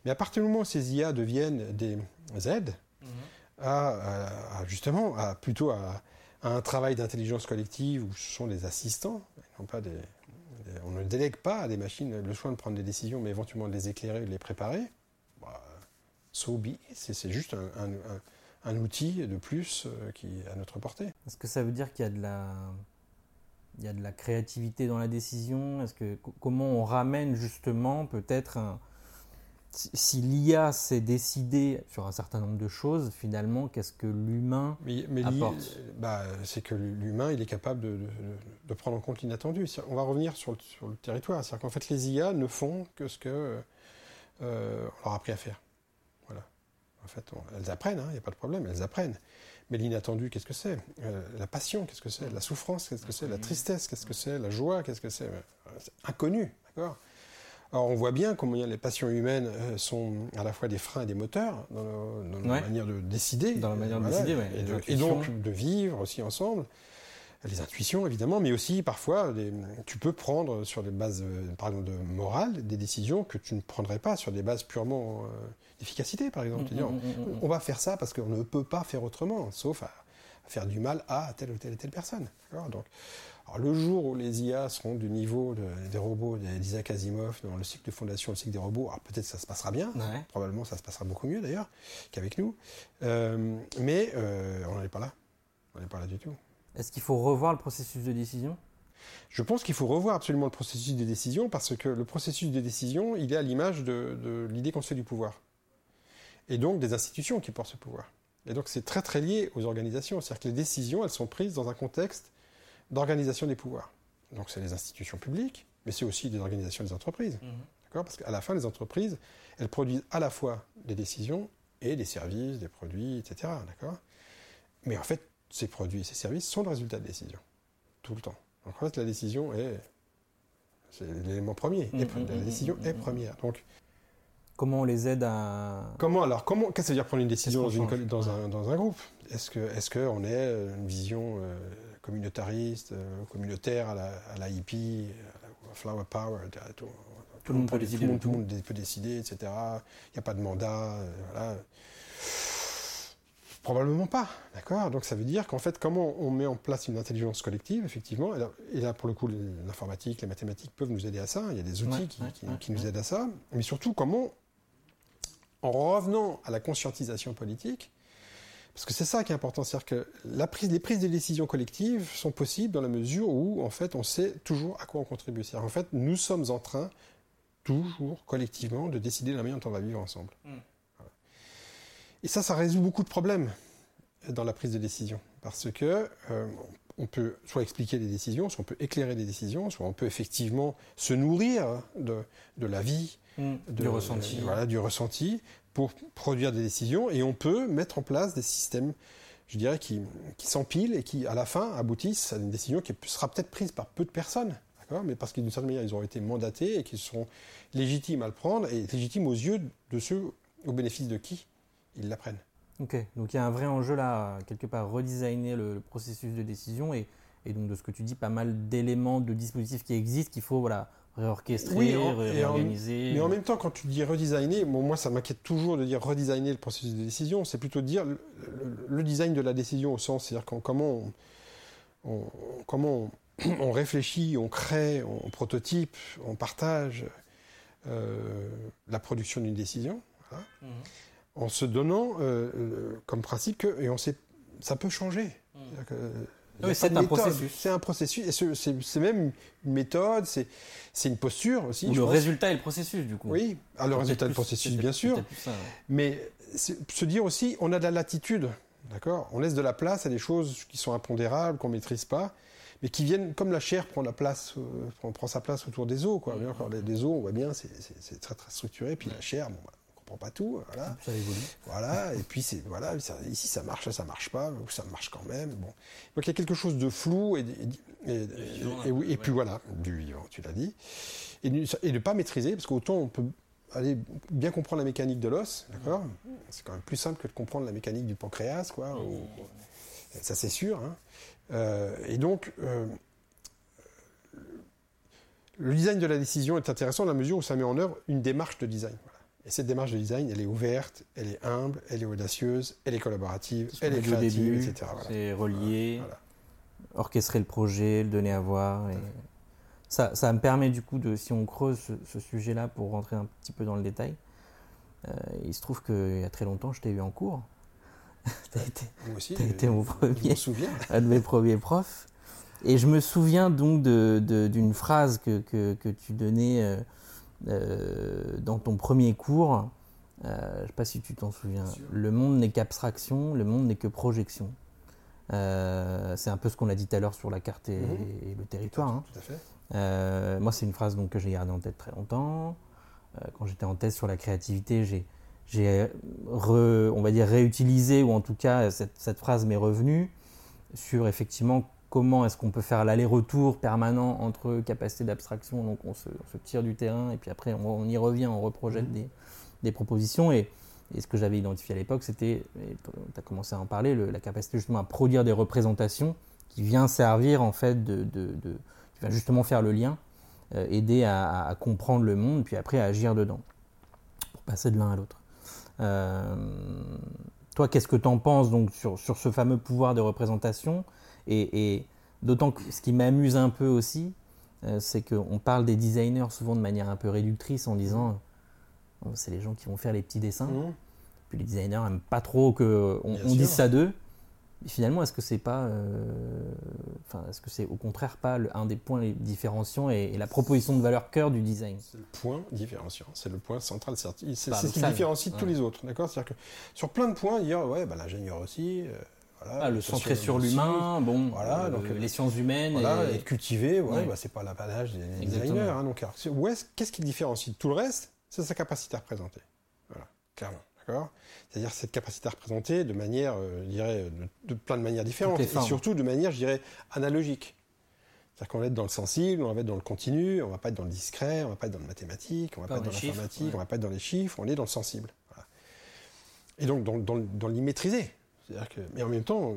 Speaker 2: Mais à partir du moment où ces IA deviennent des aides, mhm. à, justement, à, plutôt à, un travail d'intelligence collective où ce sont des assistants, non pas des, on ne délègue pas à des machines le soin de prendre des décisions, mais éventuellement de les éclairer, de les préparer. Bah, so c'est juste un un outil de plus euh, qui est à notre portée.
Speaker 1: Est-ce que ça veut dire qu'il y a de la, il y a de la créativité dans la décision? Est-ce que comment on ramène justement peut-être un, si l'IA s'est décidé sur un certain nombre de choses, finalement, qu'est-ce que l'humain apporte?
Speaker 2: bah, C'est que l'humain, il est capable de, de, prendre en compte l'inattendu. On va revenir sur le, sur le territoire. C'est-à-dire qu'en fait, les IA ne font que ce que euh, on leur a appris à faire. En fait, elles apprennent, il hein, n'y a pas de problème, elles apprennent. Mais l'inattendu, qu'est-ce que c'est? Euh, La passion, qu'est-ce que c'est? La souffrance, qu'est-ce que c'est? La tristesse, qu'est-ce que c'est? La joie, qu'est-ce que c'est? C'est inconnu, d'accord? Alors on voit bien comment les passions humaines euh, sont à la fois des freins et des moteurs dans, la manière de décider.
Speaker 1: Dans la manière de décider,
Speaker 2: oui. et, donc de vivre aussi ensemble les intuitions évidemment, mais aussi parfois tu peux prendre sur des bases euh, par exemple de morale des décisions que tu ne prendrais pas sur des bases purement euh, d'efficacité par exemple. Mm, mm, mm, on va faire ça parce qu'on ne peut pas faire autrement, sauf à, faire du mal à telle ou telle et telle personne. Donc, alors le jour où les IA seront du niveau des robots d'Isaac Asimov dans le cycle de fondation, le cycle des robots, alors peut-être ça se passera bien, probablement ça se passera beaucoup mieux d'ailleurs qu'avec nous, euh, mais on n'en est pas là, on n'est pas là du tout.
Speaker 1: Est-ce qu'il faut revoir le processus de décision?
Speaker 2: Je pense qu'il faut revoir absolument le processus de décision parce que le processus de décision, il est à l'image de, l'idée qu'on se fait du pouvoir. Et donc des institutions qui portent ce pouvoir. Et donc c'est très très lié aux organisations. C'est-à-dire que les décisions, elles sont prises dans un contexte d'organisation des pouvoirs. Donc c'est les institutions publiques, mais c'est aussi des organisations des entreprises. Mhm. D'accord? Parce qu'à la fin, les entreprises, elles produisent à la fois des décisions et des services, des produits, etc. D'accord? Mais en fait, ces produits et ces services sont le résultat de décision. Tout le temps. Donc en fait, la décision est. C'est l'élément premier. Mmh, la mmh, décision mmh, est première. Donc.
Speaker 1: Comment on les aide à.
Speaker 2: Comment alors comment, Qu'est-ce que ça veut dire prendre une décision dans, une, dans, un, dans, un, groupe? Est-ce qu'on est, que on est une vision euh, communautariste, euh, communautaire à la, à la hippie, à la flower power
Speaker 1: tout, tout, le monde peut décider.
Speaker 2: Tout, le monde peut décider, etc. Il n'y a pas de mandat. Euh, voilà. Probablement pas, d'accord? Donc ça veut dire qu'en fait, comment on met en place une intelligence collective, effectivement, et là, pour le coup l'informatique, les mathématiques peuvent nous aider à ça, il y a des outils qui, nous aident à ça, mais surtout comment, en revenant à la conscientisation politique, parce que c'est ça qui est important, c'est-à-dire que la prise, les prises de décision collectives sont possibles dans la mesure où, en fait, on sait toujours à quoi on contribue. C'est-à-dire, en fait, nous sommes en train toujours collectivement de décider de la manière dont on va vivre ensemble. Mm. Et ça, ça résout beaucoup de problèmes dans la prise de décision. Parce que euh, on peut soit expliquer les décisions, soit on peut éclairer les décisions, soit on peut effectivement se nourrir de, la vie,
Speaker 1: mm. du ressenti.
Speaker 2: voilà, du ressenti pour produire des décisions. Et on peut mettre en place des systèmes, je dirais, qui, qui s'empilent et qui, à la fin, aboutissent à une décision qui sera peut-être prise par peu de personnes, mais parce que d'une certaine manière, ils ont été mandatés et qu'ils seront légitimes à le prendre et légitimes aux yeux de ceux au bénéfice de qui? Ils l'apprennent.
Speaker 1: Ok, donc il y a un vrai enjeu là, quelque part, redesigner le, processus de décision et, donc de ce que tu dis, pas mal d'éléments, de dispositifs qui existent qu'il faut voilà, réorchestrer, réorganiser.
Speaker 2: mais en même temps, quand tu dis redesigner, moi ça m'inquiète toujours de dire redesigner le processus de décision, c'est plutôt dire le, design de la décision au sens, c'est-à-dire comment on, comment [clears throat] on, réfléchit, on crée, on prototype, on partage euh, la production d'une décision. Mhm en se donnant euh, euh, comme principe que et on sait, ça peut changer.
Speaker 1: Hmm. c'est un processus.
Speaker 2: C'est un processus, et c'est même une méthode, c'est une posture aussi.
Speaker 1: le résultat et le processus, du coup.
Speaker 2: Oui, alors le résultat et le processus, bien sûr. Mais se dire aussi, on a de la latitude, d'accord? On laisse de la place à des choses qui sont impondérables, qu'on ne maîtrise pas, mais qui viennent, comme la chair prend, la place, euh, prend, sa place autour des os. Quoi. Hmm. Les, les, os, on voit bien, c'est très, très structuré, puis la chair, bon, bah, comprend pas tout. Voilà.
Speaker 1: Ça évolue.
Speaker 2: Voilà. Et puis c'est voilà, ici ça marche, ça marche pas, ou ça marche quand même. Bon. Donc il y a quelque chose de flou et, et, et, puis voilà, du vivant, tu l'as dit, et, et de pas maîtriser, parce qu'autant on peut aller bien comprendre la mécanique de l'os, d'accord? C'est quand même plus simple que de comprendre la mécanique du pancréas, quoi. ça c'est sûr. Hein. Euh, et donc. Euh, le design de la décision est intéressant dans la mesure où ça met en œuvre une démarche de design. Et cette démarche de design, elle est ouverte, elle est humble, elle est audacieuse, elle est collaborative, elle est créative, etc.
Speaker 1: C'est relié, orchestrer le projet, le donner à voir. Et ça, ça me permet du coup de, si on creuse ce, sujet-là pour rentrer un petit peu dans le détail, euh, il se trouve qu'il y a très longtemps, je t'ai eu en cours.
Speaker 2: tu [laughs] as été, Moi aussi,
Speaker 1: as été mon premier, [laughs]
Speaker 2: un
Speaker 1: de mes premiers profs. Et je me souviens donc d'une de, phrase que, que, que, tu donnais. Euh, euh, dans ton premier cours, euh, je ne sais pas si tu t'en souviens, le monde n'est qu'abstraction, le monde n'est que projection. Euh, c'est un peu ce qu'on a dit tout à l'heure sur la carte et, mhm. le territoire. Hein.
Speaker 2: Tout à fait.
Speaker 1: moi, c'est une phrase donc, que j'ai gardée en tête très longtemps. quand j'étais en thèse sur la créativité, j'ai, j'ai on va dire réutilisé, ou en tout cas, cette, cette phrase m'est revenue sur effectivement comment est-ce qu'on peut faire l'aller-retour permanent entre capacité d'abstraction, donc on se, tire du terrain et puis après on, y revient, on reprojette mmh. des, propositions. Et, ce que j'avais identifié à l'époque, c'était, tu as commencé à en parler, la capacité justement à produire des représentations qui vient servir en fait de, qui va justement faire le lien, euh, aider à, comprendre le monde, puis après à agir dedans, pour passer de l'un à l'autre. Euh, toi, qu'est-ce que tu en penses donc sur, sur ce fameux pouvoir de représentation? Et, d'autant que ce qui m'amuse un peu aussi, euh, c'est qu'on parle des designers souvent de manière un peu réductrice en disant oh, c'est les gens qui vont faire les petits dessins. Mmh. Puis les designers n'aiment pas trop qu'on on dise ça d'eux. finalement, est-ce que c'est pas, euh, enfin, est-ce que c'est au contraire pas un des points différenciants et, la proposition de valeur cœur du design?
Speaker 2: C'est le point différenciant, c'est le point central. C'est ce qui différencie de tous les autres, d'accord? C'est-à-dire que sur plein de points, il y a ouais, bah, l'ingénieur aussi. Euh,
Speaker 1: ah, le centré sur l'humain, bon, voilà, euh, donc euh, les sciences humaines.
Speaker 2: Voilà, et... cultiver, ouais, bah, c'est pas l'apanage des designers. Hein, donc, qu'est-ce qui le différencie de tout le reste C'est sa capacité à représenter. Voilà, clairement. D'accord? C'est-à-dire cette capacité à représenter de manière, euh, je dirais, de, plein de manières différentes. Et surtout de manière, je dirais, analogique. C'est-à-dire qu'on va être dans le sensible, on va être dans le continu, on va pas être dans le discret, on va pas être dans le mathématique, on va pas, être dans l'informatique, on va pas être dans les chiffres, on est dans le sensible. Et donc dans, dans, dans l'immaîtrisé. Que, mais en même temps,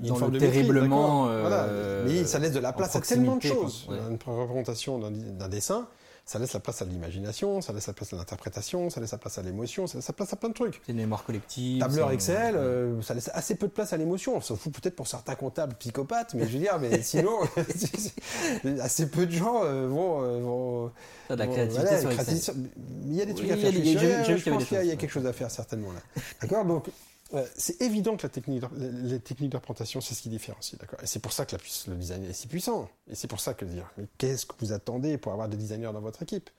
Speaker 1: il y a une forme de terriblement.
Speaker 2: Euh, mais ça laisse de la place à tellement de choses. Une représentation d'un dessin, ça laisse la place à l'imagination, ça laisse la place à l'interprétation, ça laisse la place à l'émotion, ça laisse la place à plein de trucs.
Speaker 1: C'est une mémoire collective.
Speaker 2: Tableur Excel, euh, ça laisse assez peu de place à l'émotion. On s'en fout peut-être pour certains comptables psychopathes, mais je veux dire, mais [laughs] sinon, [laughs] assez peu de gens euh, vont. vont
Speaker 1: de la créativité sur
Speaker 2: Excel. Il y a des trucs à faire. Je pense qu'il y a quelque chose à faire certainement là. D'accord? Donc c'est évident que la technique, les techniques de représentation, c'est ce qui différencie, d'accord. Et c'est pour ça que le design est si puissant. Et c'est pour ça que dire, mais qu'est-ce que vous attendez pour avoir des designers dans votre équipe?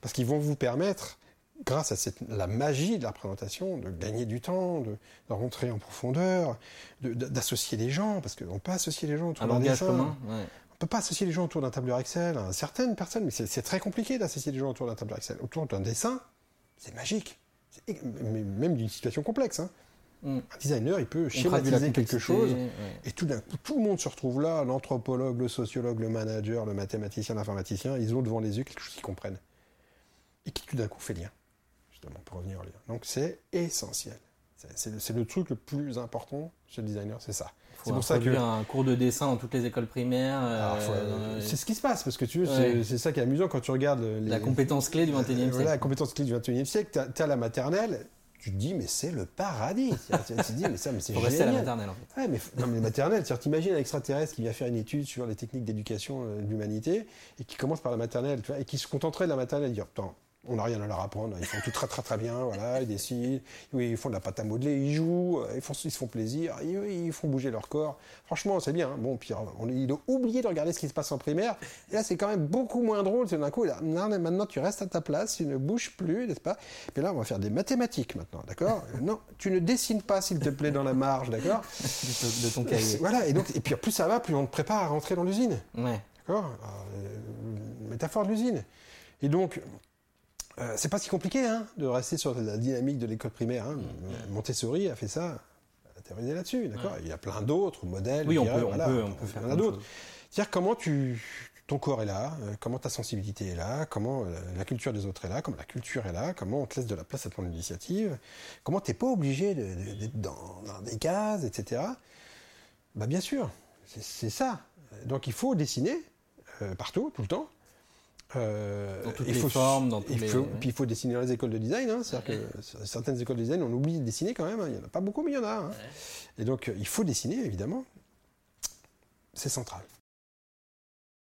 Speaker 2: Parce qu'ils vont vous permettre, grâce à la magie de la présentation, de gagner du temps, de, rentrer en profondeur, d'associer les gens, parce qu'on peut associer les gens autour d'un dessin. Commun, On peut pas associer les gens autour d'un tableur Excel. Certaines personnes, mais c'est très compliqué d'associer les gens autour d'un tableur Excel. Autour d'un dessin, c'est magique. Même d'une situation complexe. Hein. Mm. Un designer, il peut schématiser quelque chose, et tout d'un coup, tout le monde se retrouve là, l'anthropologue, le sociologue, le manager, le mathématicien, l'informaticien, ils ont devant les yeux quelque chose qu'ils comprennent. Et qui tout d'un coup fait lien, justement, pour revenir au lien. Donc c'est essentiel. C'est le, truc le plus important chez le designer, c'est ça.
Speaker 1: C'est pour ça que un cours de dessin dans toutes les écoles primaires.
Speaker 2: Euh, c'est ce qui se passe parce que tu veux, c'est ça qui est amusant quand tu regardes
Speaker 1: la compétence clé du 21e siècle.
Speaker 2: la compétence clé du 21e siècle. Tu as, la maternelle, tu te dis, mais c'est le paradis. tu te dis, mais ça, mais c'est génial. rester à la maternelle, en fait. Ouais, mais, non, mais maternelle, tu imagines un extraterrestre qui vient faire une étude sur les techniques d'éducation euh, de l'humanité et qui commence par la maternelle, tu vois, et qui se contenterait de la maternelle et dire, attends, on n'a rien à leur apprendre. Ils font tout très très très bien, voilà, ils décident, ils font de la pâte à modeler, ils jouent, ils, font, ils se font plaisir, ils, font bouger leur corps. Franchement, c'est bien. Hein. Bon, puis on, il a oublié de regarder ce qui se passe en primaire. Et là, c'est quand même beaucoup moins drôle. C'est d'un coup, là, maintenant tu restes à ta place, tu ne bouges plus, n'est-ce pas? Mais là, on va faire des mathématiques maintenant, d'accord? Non, tu ne dessines pas, s'il te plaît, dans la marge, d'accord?
Speaker 1: De ton cahier.
Speaker 2: Voilà, et donc, et puis plus ça va, plus on te prépare à rentrer dans l'usine.
Speaker 1: Ouais.
Speaker 2: D'accord? Euh, Métaphore de l'usine. Et donc, euh, c'est pas si compliqué hein, de rester sur la dynamique de l'école primaire. Hein. Montessori a fait ça, a théorisé là-dessus, d'accord Il y a plein d'autres modèles.
Speaker 1: Oui, on, peut, on, peut, on, peut, faire
Speaker 2: plein d'autres. C'est-à-dire comment tu, ton corps est là, euh, comment ta sensibilité est là, comment euh, la culture des autres est là, comment la culture est là, comment on te laisse de la place à ton initiative, comment tu n'es pas obligé d'être dans, des cases, etc. Bah bien sûr, c'est ça. Donc il faut dessiner partout, tout le temps.
Speaker 1: Euh, dans toutes les formes, dans
Speaker 2: il faut, Puis il faut dessiner dans les écoles de design. Hein, C'est-à-dire que certaines écoles de design, on oublie de dessiner quand même. Hein. Il n'y en a pas beaucoup, mais il y en a. Hein. Et donc, euh, il faut dessiner, évidemment. C'est central.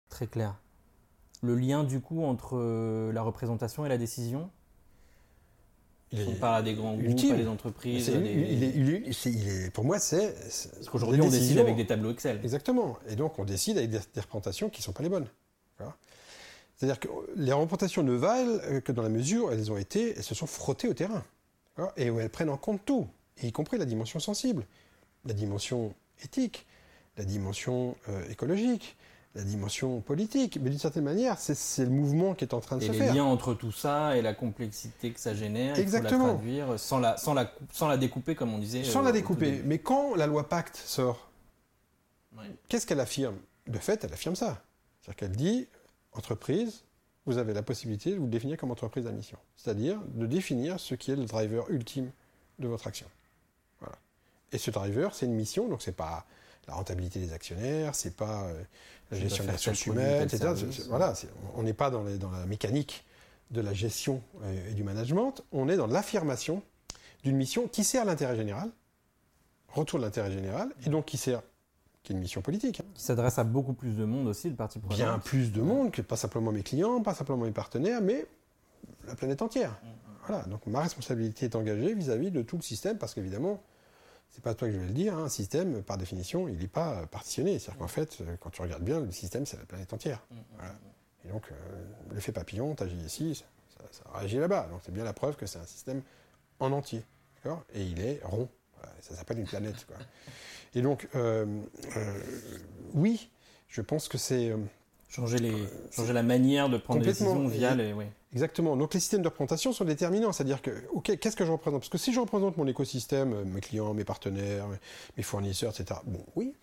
Speaker 1: Très clair. Le lien, du coup, entre euh, la représentation et la décision on parle à des grands groupes, à des entreprises.
Speaker 2: pour moi, c'est.
Speaker 1: Parce qu'aujourd'hui, on décide avec des tableaux Excel.
Speaker 2: Exactement. Et donc, on décide avec des, des représentations qui ne sont pas les bonnes. C'est-à-dire que les représentations ne valent que dans la mesure où elles ont été, elles se sont frottées au terrain. Et où elles prennent en compte tout, y compris la dimension sensible, la dimension éthique, la dimension euh, écologique, la dimension politique. Mais d'une certaine manière, c'est le mouvement qui est en train de se faire.
Speaker 1: Et les liens entre tout ça et la complexité que ça génère, Exactement. il faut la traduire sans la, sans, la, sans la découper, comme on disait.
Speaker 2: Sans la euh, découper. Mais quand la loi Pacte sort, qu'est-ce qu'elle affirme? De fait, elle affirme ça. C'est-à-dire qu'elle dit entreprise, vous avez la possibilité de vous définir comme entreprise à mission. C'est-à-dire de définir ce qui est le driver ultime de votre action. Voilà. Et ce driver, c'est une mission, donc c'est pas la rentabilité des actionnaires, c'est pas euh, la gestion des ressources humaines, etc. Voilà, on n'est pas dans, dans, la mécanique de la gestion euh, et du management, on est dans l'affirmation d'une mission qui sert l'intérêt général, retour de l'intérêt général, et donc qui sert qui est une mission politique.
Speaker 1: Qui s'adresse à beaucoup plus de monde aussi, le parti prenant.
Speaker 2: Bien plus de monde que pas simplement mes clients, pas simplement mes partenaires, mais la planète entière. Mm, mm. Voilà, donc ma responsabilité est engagée vis-à-vis de tout le système, parce qu'évidemment, c'est pas toi que je vais le dire, hein, un système, par définition, il n'est pas partitionné. C'est-à-dire qu'en fait, euh, quand tu regardes bien, le système, c'est la planète entière. Mm, voilà. Et donc, euh, l'effet papillon, tu agis ici, ça, ça réagit là-bas. Donc, c'est bien la preuve que c'est un système en entier. Et il est rond. ça s'appelle une planète. Quoi. [laughs] Et donc, euh, euh, oui, je pense que c'est... Euh,
Speaker 1: changer, les, changer la manière de prendre des décisions via les...
Speaker 2: Exactement. Donc les systèmes de représentation sont déterminants. C'est-à-dire que, OK, qu'est-ce que je représente? Parce que si je représente mon écosystème, mes clients, mes partenaires, mes fournisseurs, etc., bon, oui,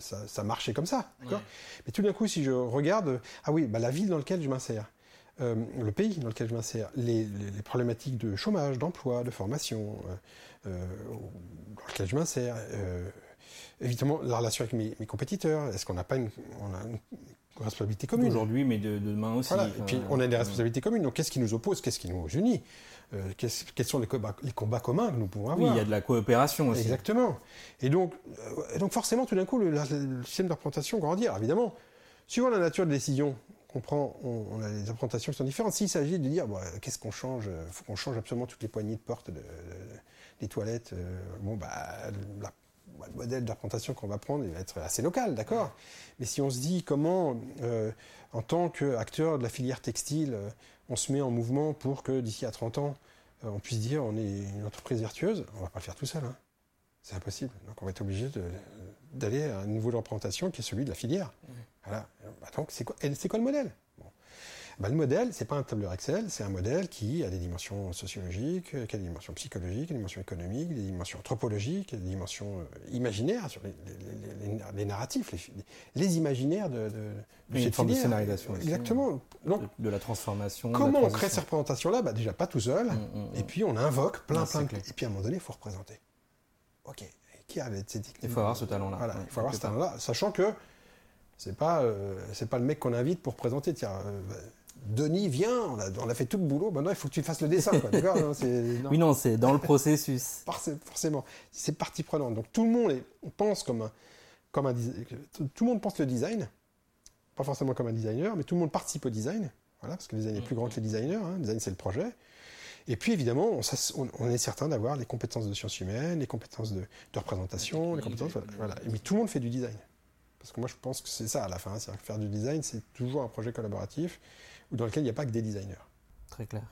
Speaker 2: ça, ça, marchait comme ça. Mais tout d'un coup, si je regarde, ah oui, bah, la ville dans laquelle je m'insère, le pays dans lequel je m'insère, les, les, problématiques de chômage, d'emploi, de formation, euh, dans lequel je m'insère. Euh, évidemment, la relation avec mes, compétiteurs. Est-ce qu'on n'a pas une, on a une responsabilité commune?
Speaker 1: Aujourd'hui, mais de, demain aussi.
Speaker 2: Voilà. Et puis, on a des responsabilités communes. Donc, qu'est-ce qui nous oppose Qu'est-ce qui nous unit? Euh, Quels sont les combats, les combats, communs que nous pouvons avoir?
Speaker 1: Oui, il y a de la coopération aussi.
Speaker 2: Exactement. Et donc, donc forcément, tout d'un coup, le, système de représentation grandit. Alors, évidemment, suivant la nature de décision on prend, on, a des représentations qui sont différentes. S'il s'agit de dire, qu'est-ce qu'on change Il qu'on change absolument toutes les poignées de porte de, les toilettes, euh, bon, bah, le modèle de représentation qu'on va prendre, il va être assez local, d'accord? Mais si on se dit comment euh, en tant qu'acteur de la filière textile, euh, on se met en mouvement pour que d'ici à 30 ans, euh, on puisse dire on est une entreprise vertueuse, on ne va pas le faire tout seul. Hein. C'est impossible. Donc on va être obligé d'aller à un niveau de représentation qui est celui de la filière. Voilà. Bah, donc c'est quoi, quoi le modèle? Bah, le modèle, c'est pas un tableur Excel, c'est un modèle qui a des dimensions sociologiques, qui a des dimensions psychologiques, des dimensions économiques, des dimensions anthropologiques, des dimensions euh, imaginaires sur les, narratifs, les, imaginaires de,
Speaker 1: de, une forme de scénarisation.
Speaker 2: Exactement.
Speaker 1: Donc, de, la transformation.
Speaker 2: Comment on crée ces représentations-là? Bah, Déjà pas tout seul, mm, mm, mm. et puis on invoque plein, plein de... Et puis à un moment donné, il faut représenter. Ok, qui a
Speaker 1: ces Il faut avoir ce talent-là.
Speaker 2: Voilà, il faut avoir ce talent-là, sachant que c'est pas, euh, c'est pas le mec qu'on invite pour présenter. Tiens, euh, Denis, viens, on a, fait tout le boulot, maintenant il faut que tu fasses le dessin. [laughs]
Speaker 1: Oui, non, c'est dans le processus. [laughs]
Speaker 2: Forcément, c'est partie prenante. Donc tout le monde pense comme un, comme un, tout le monde pense le design, pas forcément comme un designer, mais tout le monde participe au design, voilà, parce que le design est plus grand que les designers. Hein. le design c'est le projet. Et puis évidemment, on, est certain d'avoir les compétences de sciences humaines, les compétences de, représentation, les compétences, voilà. Mais tout le monde fait du design. Parce que moi, je pense que c'est ça à la fin. C'est-à-dire que faire du design, c'est toujours un projet collaboratif ou dans lequel il n'y a pas que des designers.
Speaker 1: Très clair.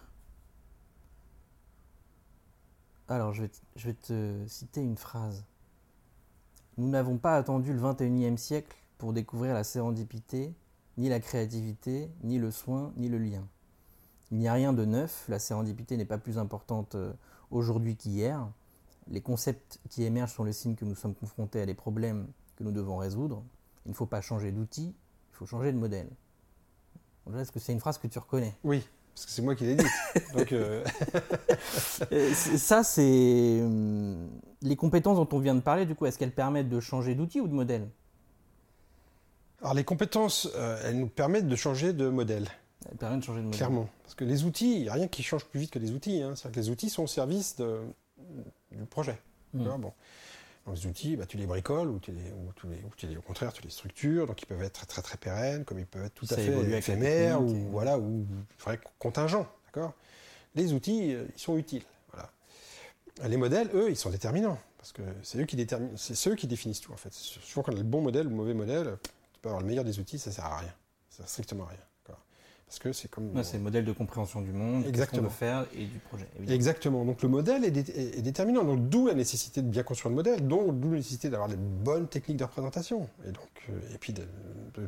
Speaker 1: Alors, je vais, te citer une phrase. Nous n'avons pas attendu le 21e siècle pour découvrir la sérendipité, ni la créativité, ni le soin, ni le lien. Il n'y a rien de neuf, la sérendipité n'est pas plus importante euh, aujourd'hui qu'hier. Les concepts qui émergent sont le signe que nous sommes confrontés à des problèmes que nous devons résoudre. Il ne faut pas changer d'outil, il faut changer de modèle. Est-ce que c'est une phrase que tu reconnais?
Speaker 2: Oui, parce que c'est moi qui l'ai dit. [laughs] Donc, euh,
Speaker 1: ça, c'est hum, les compétences dont on vient de parler. Du coup, est-ce qu'elles permettent de changer d'outil ou de modèle?
Speaker 2: Alors, les compétences, euh, elles nous permettent de changer de modèle.
Speaker 1: Elles permettent de changer de modèle.
Speaker 2: Clairement, parce que les outils, il n'y a rien qui change plus vite que les outils. Hein. C'est-à-dire que les outils sont au service du projet. Mmh. Bon les outils, bah, tu les bricoles ou, tu les, ou, tu les, au contraire, tu les structures. Donc ils peuvent être très très, très pérennes, comme ils peuvent être tout à fait éphémères ou, voilà, ou contingents. D'accord? Les outils, euh, ils sont utiles. Voilà. Les modèles, eux, ils sont déterminants. Parce que c'est eux qui déterminent, c'est ceux qui définissent tout en fait. Souvent quand on a le bon modèle ou le mauvais modèle, tu peux avoir le meilleur des outils, ça sert à rien. Ça sert strictement à rien.
Speaker 1: Parce que c'est comme. c'est le modèle de compréhension du monde, Exactement. veut faire et du projet.
Speaker 2: Exactement. Donc le modèle est, déterminant. Donc d'où la nécessité de bien construire le modèle, d'où la nécessité d'avoir des bonnes techniques de représentation. Et, donc, euh, et puis de,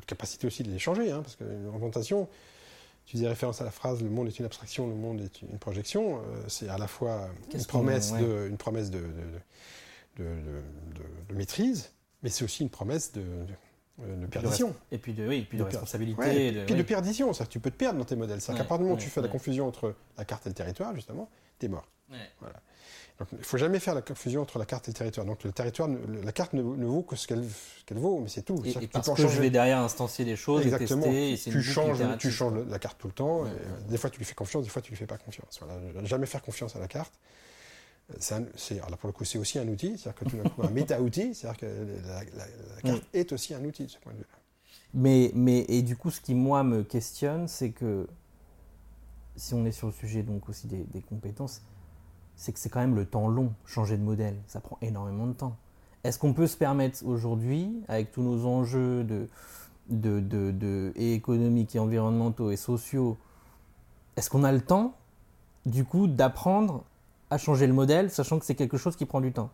Speaker 2: capacité aussi de les changer. Hein, parce qu'une représentation, tu faisais référence à la phrase le monde est une abstraction, le monde est une projection. Euh, c'est à la fois une promesse, de, une promesse de, de maîtrise, mais c'est aussi une promesse de euh, de perdition.
Speaker 1: Et puis de, oui, puis de, responsabilité.
Speaker 2: et puis de perdition, c'est que tu peux te perdre dans tes modèles. C'est qu'à partir du moment où tu fais la confusion entre la carte et le territoire, justement, tu es mort. Voilà. Donc, il ne faut jamais faire la confusion entre la carte et le territoire. Donc le territoire, la carte ne, vaut que ce qu'elle vaut, mais c'est tout.
Speaker 1: Et, et parce que je vais derrière instancier des choses
Speaker 2: Exactement.
Speaker 1: et
Speaker 2: tester. tu changes, tu changes la carte tout le temps. des fois tu lui fais confiance, des fois tu lui fais pas confiance. Voilà. Jamais faire confiance à la carte c'est, alors pour le coup, c'est aussi un outil, c'est-à-dire que tout d'un [laughs] coup, un méta-outil, c'est-à-dire que la, carte est aussi un outil de ce point de vue-là.
Speaker 1: Mais, mais, et du coup, ce qui, moi, me questionne, c'est que si on est sur le sujet donc aussi des, compétences, c'est que c'est quand même le temps long, changer de modèle. Ça prend énormément de temps. Est-ce qu'on peut se permettre aujourd'hui, avec tous nos enjeux de, de, de, de, et économiques et environnementaux et sociaux, est-ce qu'on a le temps, du coup, d'apprendre à changer le modèle, sachant que c'est quelque chose qui prend du temps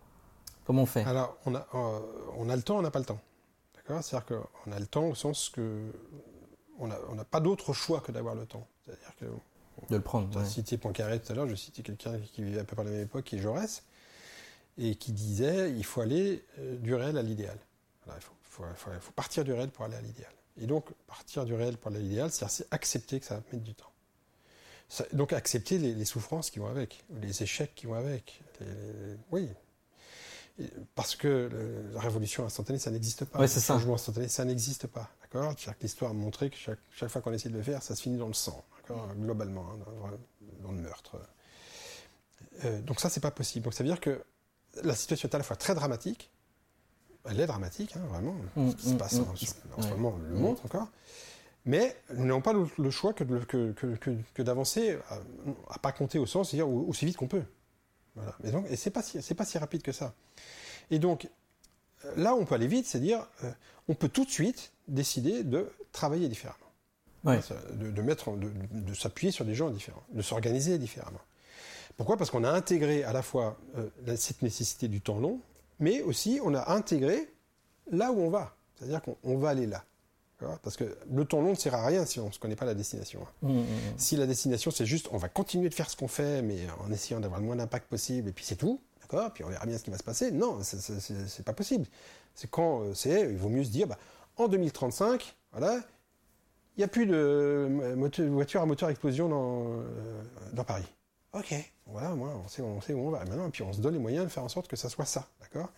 Speaker 1: Comment on fait?
Speaker 2: Alors, on a, euh, on a le temps, on n'a pas le temps. D'accord? C'est-à-dire qu'on a le temps au sens que on n'a on pas d'autre choix que d'avoir le temps. C'est-à-dire que
Speaker 1: de le prendre.
Speaker 2: Tu as cité Poincaré tout à l'heure, je citais quelqu'un qui vivait à peu près à la même époque, qui est Jaurès, et qui disait il faut aller euh, du réel à l'idéal. il faut, faut, partir du réel pour aller à l'idéal. Et donc, partir du réel pour aller à l'idéal, c'est accepter que ça va mettre du temps donc accepter les, souffrances qui vont avec, les échecs qui vont avec. oui. Parce que la révolution instantanée, ça n'existe pas.
Speaker 1: le
Speaker 2: changement instantané, ça n'existe pas. D'accord? L'histoire a montré que chaque, fois qu'on essaie de le faire, ça se finit dans le sang, globalement, hein, dans, le meurtre. Euh, donc ça, c'est pas possible. Donc ça veut dire que la situation est à la fois très dramatique, elle est dramatique, hein, vraiment. ce qui se passe mmh, en, ce moment le montre encore. Mais nous n'avons pas le, choix que, que, d'avancer à, à, pas compter au sens, c'est-à-dire aussi vite qu'on peut. Voilà. Et donc, et c'est pas si, c'est pas si rapide que ça. Et donc, là où on peut aller vite, c'est dire, euh, on peut tout de suite décider de travailler différemment.
Speaker 1: Ouais.
Speaker 2: de, de mettre, de, de s'appuyer sur des gens différents, de s'organiser différemment. Pourquoi? Parce qu'on a intégré à la fois euh, cette nécessité du temps long, mais aussi on a intégré là où on va. C'est-à-dire qu'on on va aller là. Parce que le temps long ne sert à rien si on ne connaît pas la destination. hein.
Speaker 1: Hum, hum, hum.
Speaker 2: Si la destination c'est juste on va continuer de faire ce qu'on fait, mais en essayant d'avoir le moins d'impact possible, et puis c'est tout, d'accord? Puis on verra bien ce qui va se passer. Non, c'est- pas possible. C'est quand euh, c'est, il vaut mieux se dire, bah, en 2035, voilà, il n'y a plus de euh, moteur- voiture à moteur explosion dans, euh, dans Paris. Ok, voilà, moi, on sait, on sait où on va maintenant, et puis on se donne les moyens de faire en sorte que ça soit ça, d'accord?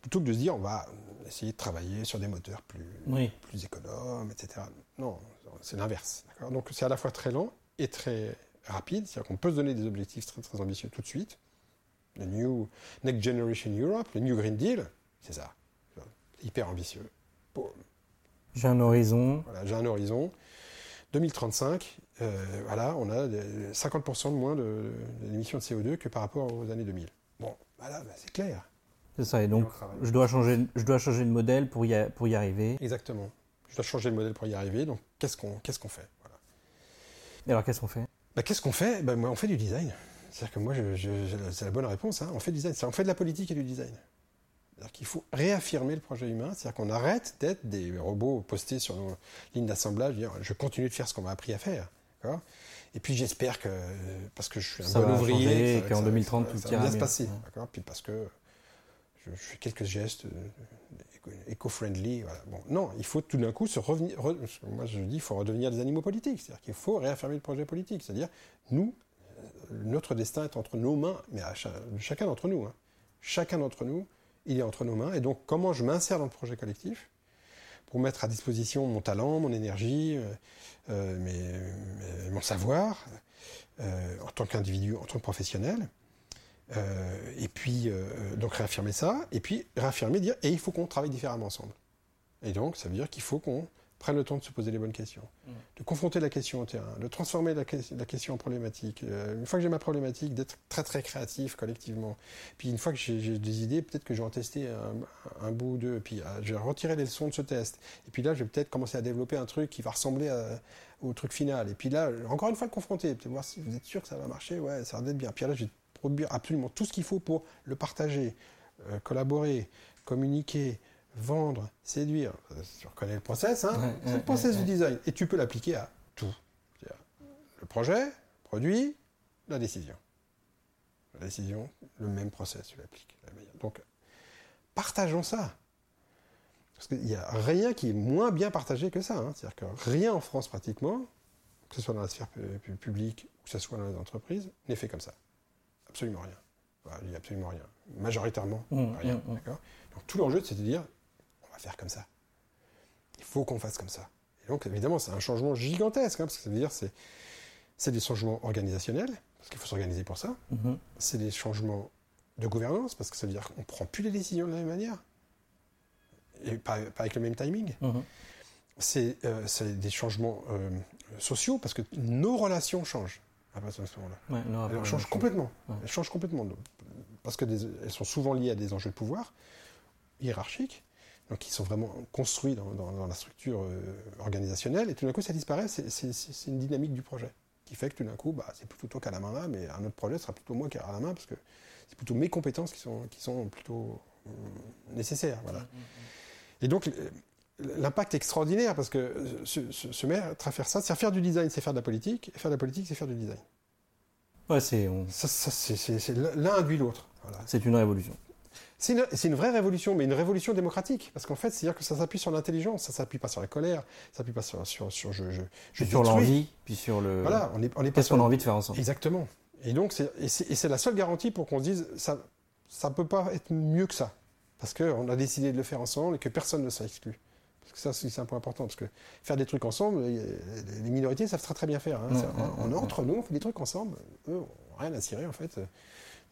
Speaker 2: Plutôt que de se dire, on va essayer de travailler sur des moteurs plus,
Speaker 1: Oui.
Speaker 2: plus économe, etc. Non, c'est l'inverse. Donc c'est à la fois très lent et très rapide, c'est-à-dire qu'on peut se donner des objectifs très très ambitieux tout de suite. Le New Next Generation Europe, le New Green Deal, c'est ça. Hyper ambitieux.
Speaker 1: J'ai un horizon.
Speaker 2: Voilà, j'ai un horizon. 2035, euh, voilà, on a des- 50% de moins d'émissions de CO2 que par rapport aux années 2000. Bon, voilà, bah, c'est clair.
Speaker 1: C'est ça. Et donc, je dois changer, je dois changer de modèle pour y, a- pour y arriver.
Speaker 2: Exactement. Je dois changer le modèle pour y arriver, donc qu'est-ce qu'on qu'est-ce qu'on fait? Voilà.
Speaker 1: Et alors, qu'est-ce qu'on fait?
Speaker 2: Bah, Qu'est-ce qu'on fait? Bah, moi, On fait du design. C'est-à-dire que moi, je- je- je- c'est la bonne réponse. hein. On fait du design. On fait de la politique et du design. C'est-à-dire qu'il faut réaffirmer le projet humain. C'est-à-dire qu'on arrête d'être des robots postés sur nos lignes d'assemblage. dire, Je continue de faire ce qu'on m'a appris à faire. et puis j'espère que, parce que je suis un
Speaker 1: Ça
Speaker 2: bon
Speaker 1: va
Speaker 2: ouvrier,
Speaker 1: changer et
Speaker 2: ça-
Speaker 1: qu'en
Speaker 2: ça-
Speaker 1: 2030,
Speaker 2: ça-
Speaker 1: tout
Speaker 2: ça va bien se passer.
Speaker 1: Ouais.
Speaker 2: Puis parce que je, fais quelques gestes euh, éco- éco-friendly. non, il faut tout d'un coup se revenir. re- moi, je dis, il faut redevenir des animaux politiques. C'est-à-dire qu'il faut réaffirmer le projet politique. C'est-à-dire, nous, euh, notre destin est entre nos mains, mais chacun d'entre nous. hein. Chacun d'entre nous, il est entre nos mains. Et donc, comment je m'insère dans le projet collectif pour mettre à disposition mon talent, mon énergie, euh, mon savoir, en tant qu'individu, en tant que professionnel. Euh, et puis, euh, donc réaffirmer ça, et puis réaffirmer, dire, et il faut qu'on travaille différemment ensemble. Et donc, ça veut dire qu'il faut qu'on prenne le temps de se poser les bonnes questions,
Speaker 1: Mm.
Speaker 2: de confronter la question au terrain, de transformer la, que- la question en problématique. Euh, une fois que j'ai ma problématique, d'être très très créatif collectivement. Puis une fois que j'ai j'ai des idées, peut-être que je vais en tester un, un bout ou deux, puis euh, je vais retirer les leçons de ce test. Et puis là, je vais peut-être commencer à développer un truc qui va ressembler à- au truc final. Et puis là, encore une fois, le confronter, peut-être voir si vous êtes sûr que ça va marcher, ouais, ça va être bien. Puis là, je vais produire absolument tout ce qu'il faut pour le partager, euh, collaborer, communiquer, vendre, séduire. Euh, Tu reconnais le process, hein
Speaker 1: Ouais,
Speaker 2: C'est
Speaker 1: ouais,
Speaker 2: le process
Speaker 1: ouais,
Speaker 2: du design. Et tu peux l'appliquer à tout. Le projet, produit, la décision. La décision, le même process, tu l'appliques. Donc, partageons ça. Parce qu'il n'y a rien qui est moins bien partagé que ça. hein. C'est-à-dire que rien en France, pratiquement, que ce soit dans la sphère pu- pu- publique ou que ce soit dans les entreprises, n'est fait comme ça. Absolument rien. Voilà, il n'y a absolument rien. Majoritairement,
Speaker 1: Mmh,
Speaker 2: rien.
Speaker 1: mmh, mmh.
Speaker 2: Donc tout l'enjeu, c'est de dire, on va faire comme ça. Il faut qu'on fasse comme ça. Et donc, évidemment, c'est un changement gigantesque, hein, parce que ça veut dire c'est c'est des changements organisationnels, parce qu'il faut s'organiser pour ça. C'est des changements de gouvernance, parce que ça veut dire qu'on ne prend plus les décisions de la même manière, et pas, pas avec le même timing. C'est euh, c'est des changements euh, sociaux, parce que nos relations changent à partir de ce moment-là.
Speaker 1: Ouais, non, après,
Speaker 2: Elles changent
Speaker 1: change.
Speaker 2: complètement.
Speaker 1: Ouais.
Speaker 2: Elles changent complètement. Parce qu'elles sont souvent liées à des enjeux de pouvoir hiérarchiques, donc qui sont vraiment construits dans, dans- dans la structure euh, organisationnelle, et tout d'un coup ça disparaît, c'est- une dynamique du projet, qui fait que tout d'un coup, bah, c'est plutôt toi qui as la main là, mais un autre projet sera plutôt moi qui aura la main, parce que c'est plutôt mes compétences qui sont, qui sont plutôt euh, nécessaires. Voilà. Et donc, euh, l'impact extraordinaire, parce que se, se- se mettre à faire ça, c'est faire du design, c'est faire de la politique, et faire de la politique, c'est faire du design.
Speaker 1: Ouais, c'est on-
Speaker 2: Ça, ça, c'est- l'un induit l'autre. Voilà.
Speaker 1: c'est une révolution.
Speaker 2: C'est une, vraie révolution, mais une révolution démocratique. Parce qu'en fait, c'est-à-dire que ça s'appuie sur l'intelligence, ça s'appuie pas sur la colère, ça s'appuie pas sur, sur, sur je, je, je
Speaker 1: Puis sur l'envie, puis sur le.
Speaker 2: Voilà, on est, on est
Speaker 1: Qu'est-ce qu'on a envie de faire ensemble
Speaker 2: Exactement. Et donc, c'est la seule garantie pour qu'on se dise, ça ça peut pas être mieux que ça. Parce qu'on a décidé de le faire ensemble et que personne ne sera exclu. Parce que ça, c'est c'est un point important. Parce que faire des trucs ensemble, les minorités savent très très bien faire. hein. C'est-
Speaker 1: ouais,
Speaker 2: on, on est
Speaker 1: ouais,
Speaker 2: entre nous, on fait des trucs ensemble. Eux, ont rien à cirer en fait.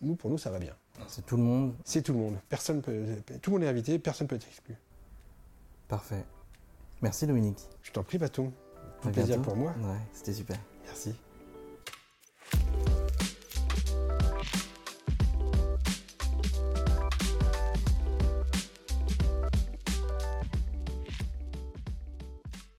Speaker 2: Nous, pour nous, ça va bien.
Speaker 1: C'est tout le monde.
Speaker 2: C'est tout le monde. Personne peut, tout le monde est invité, personne peut être exclu.
Speaker 1: Parfait. Merci Dominique.
Speaker 2: Je t'en prie, Batou. Tout plaisir
Speaker 1: bientôt.
Speaker 2: pour moi.
Speaker 1: Ouais, c'était super.
Speaker 2: Merci.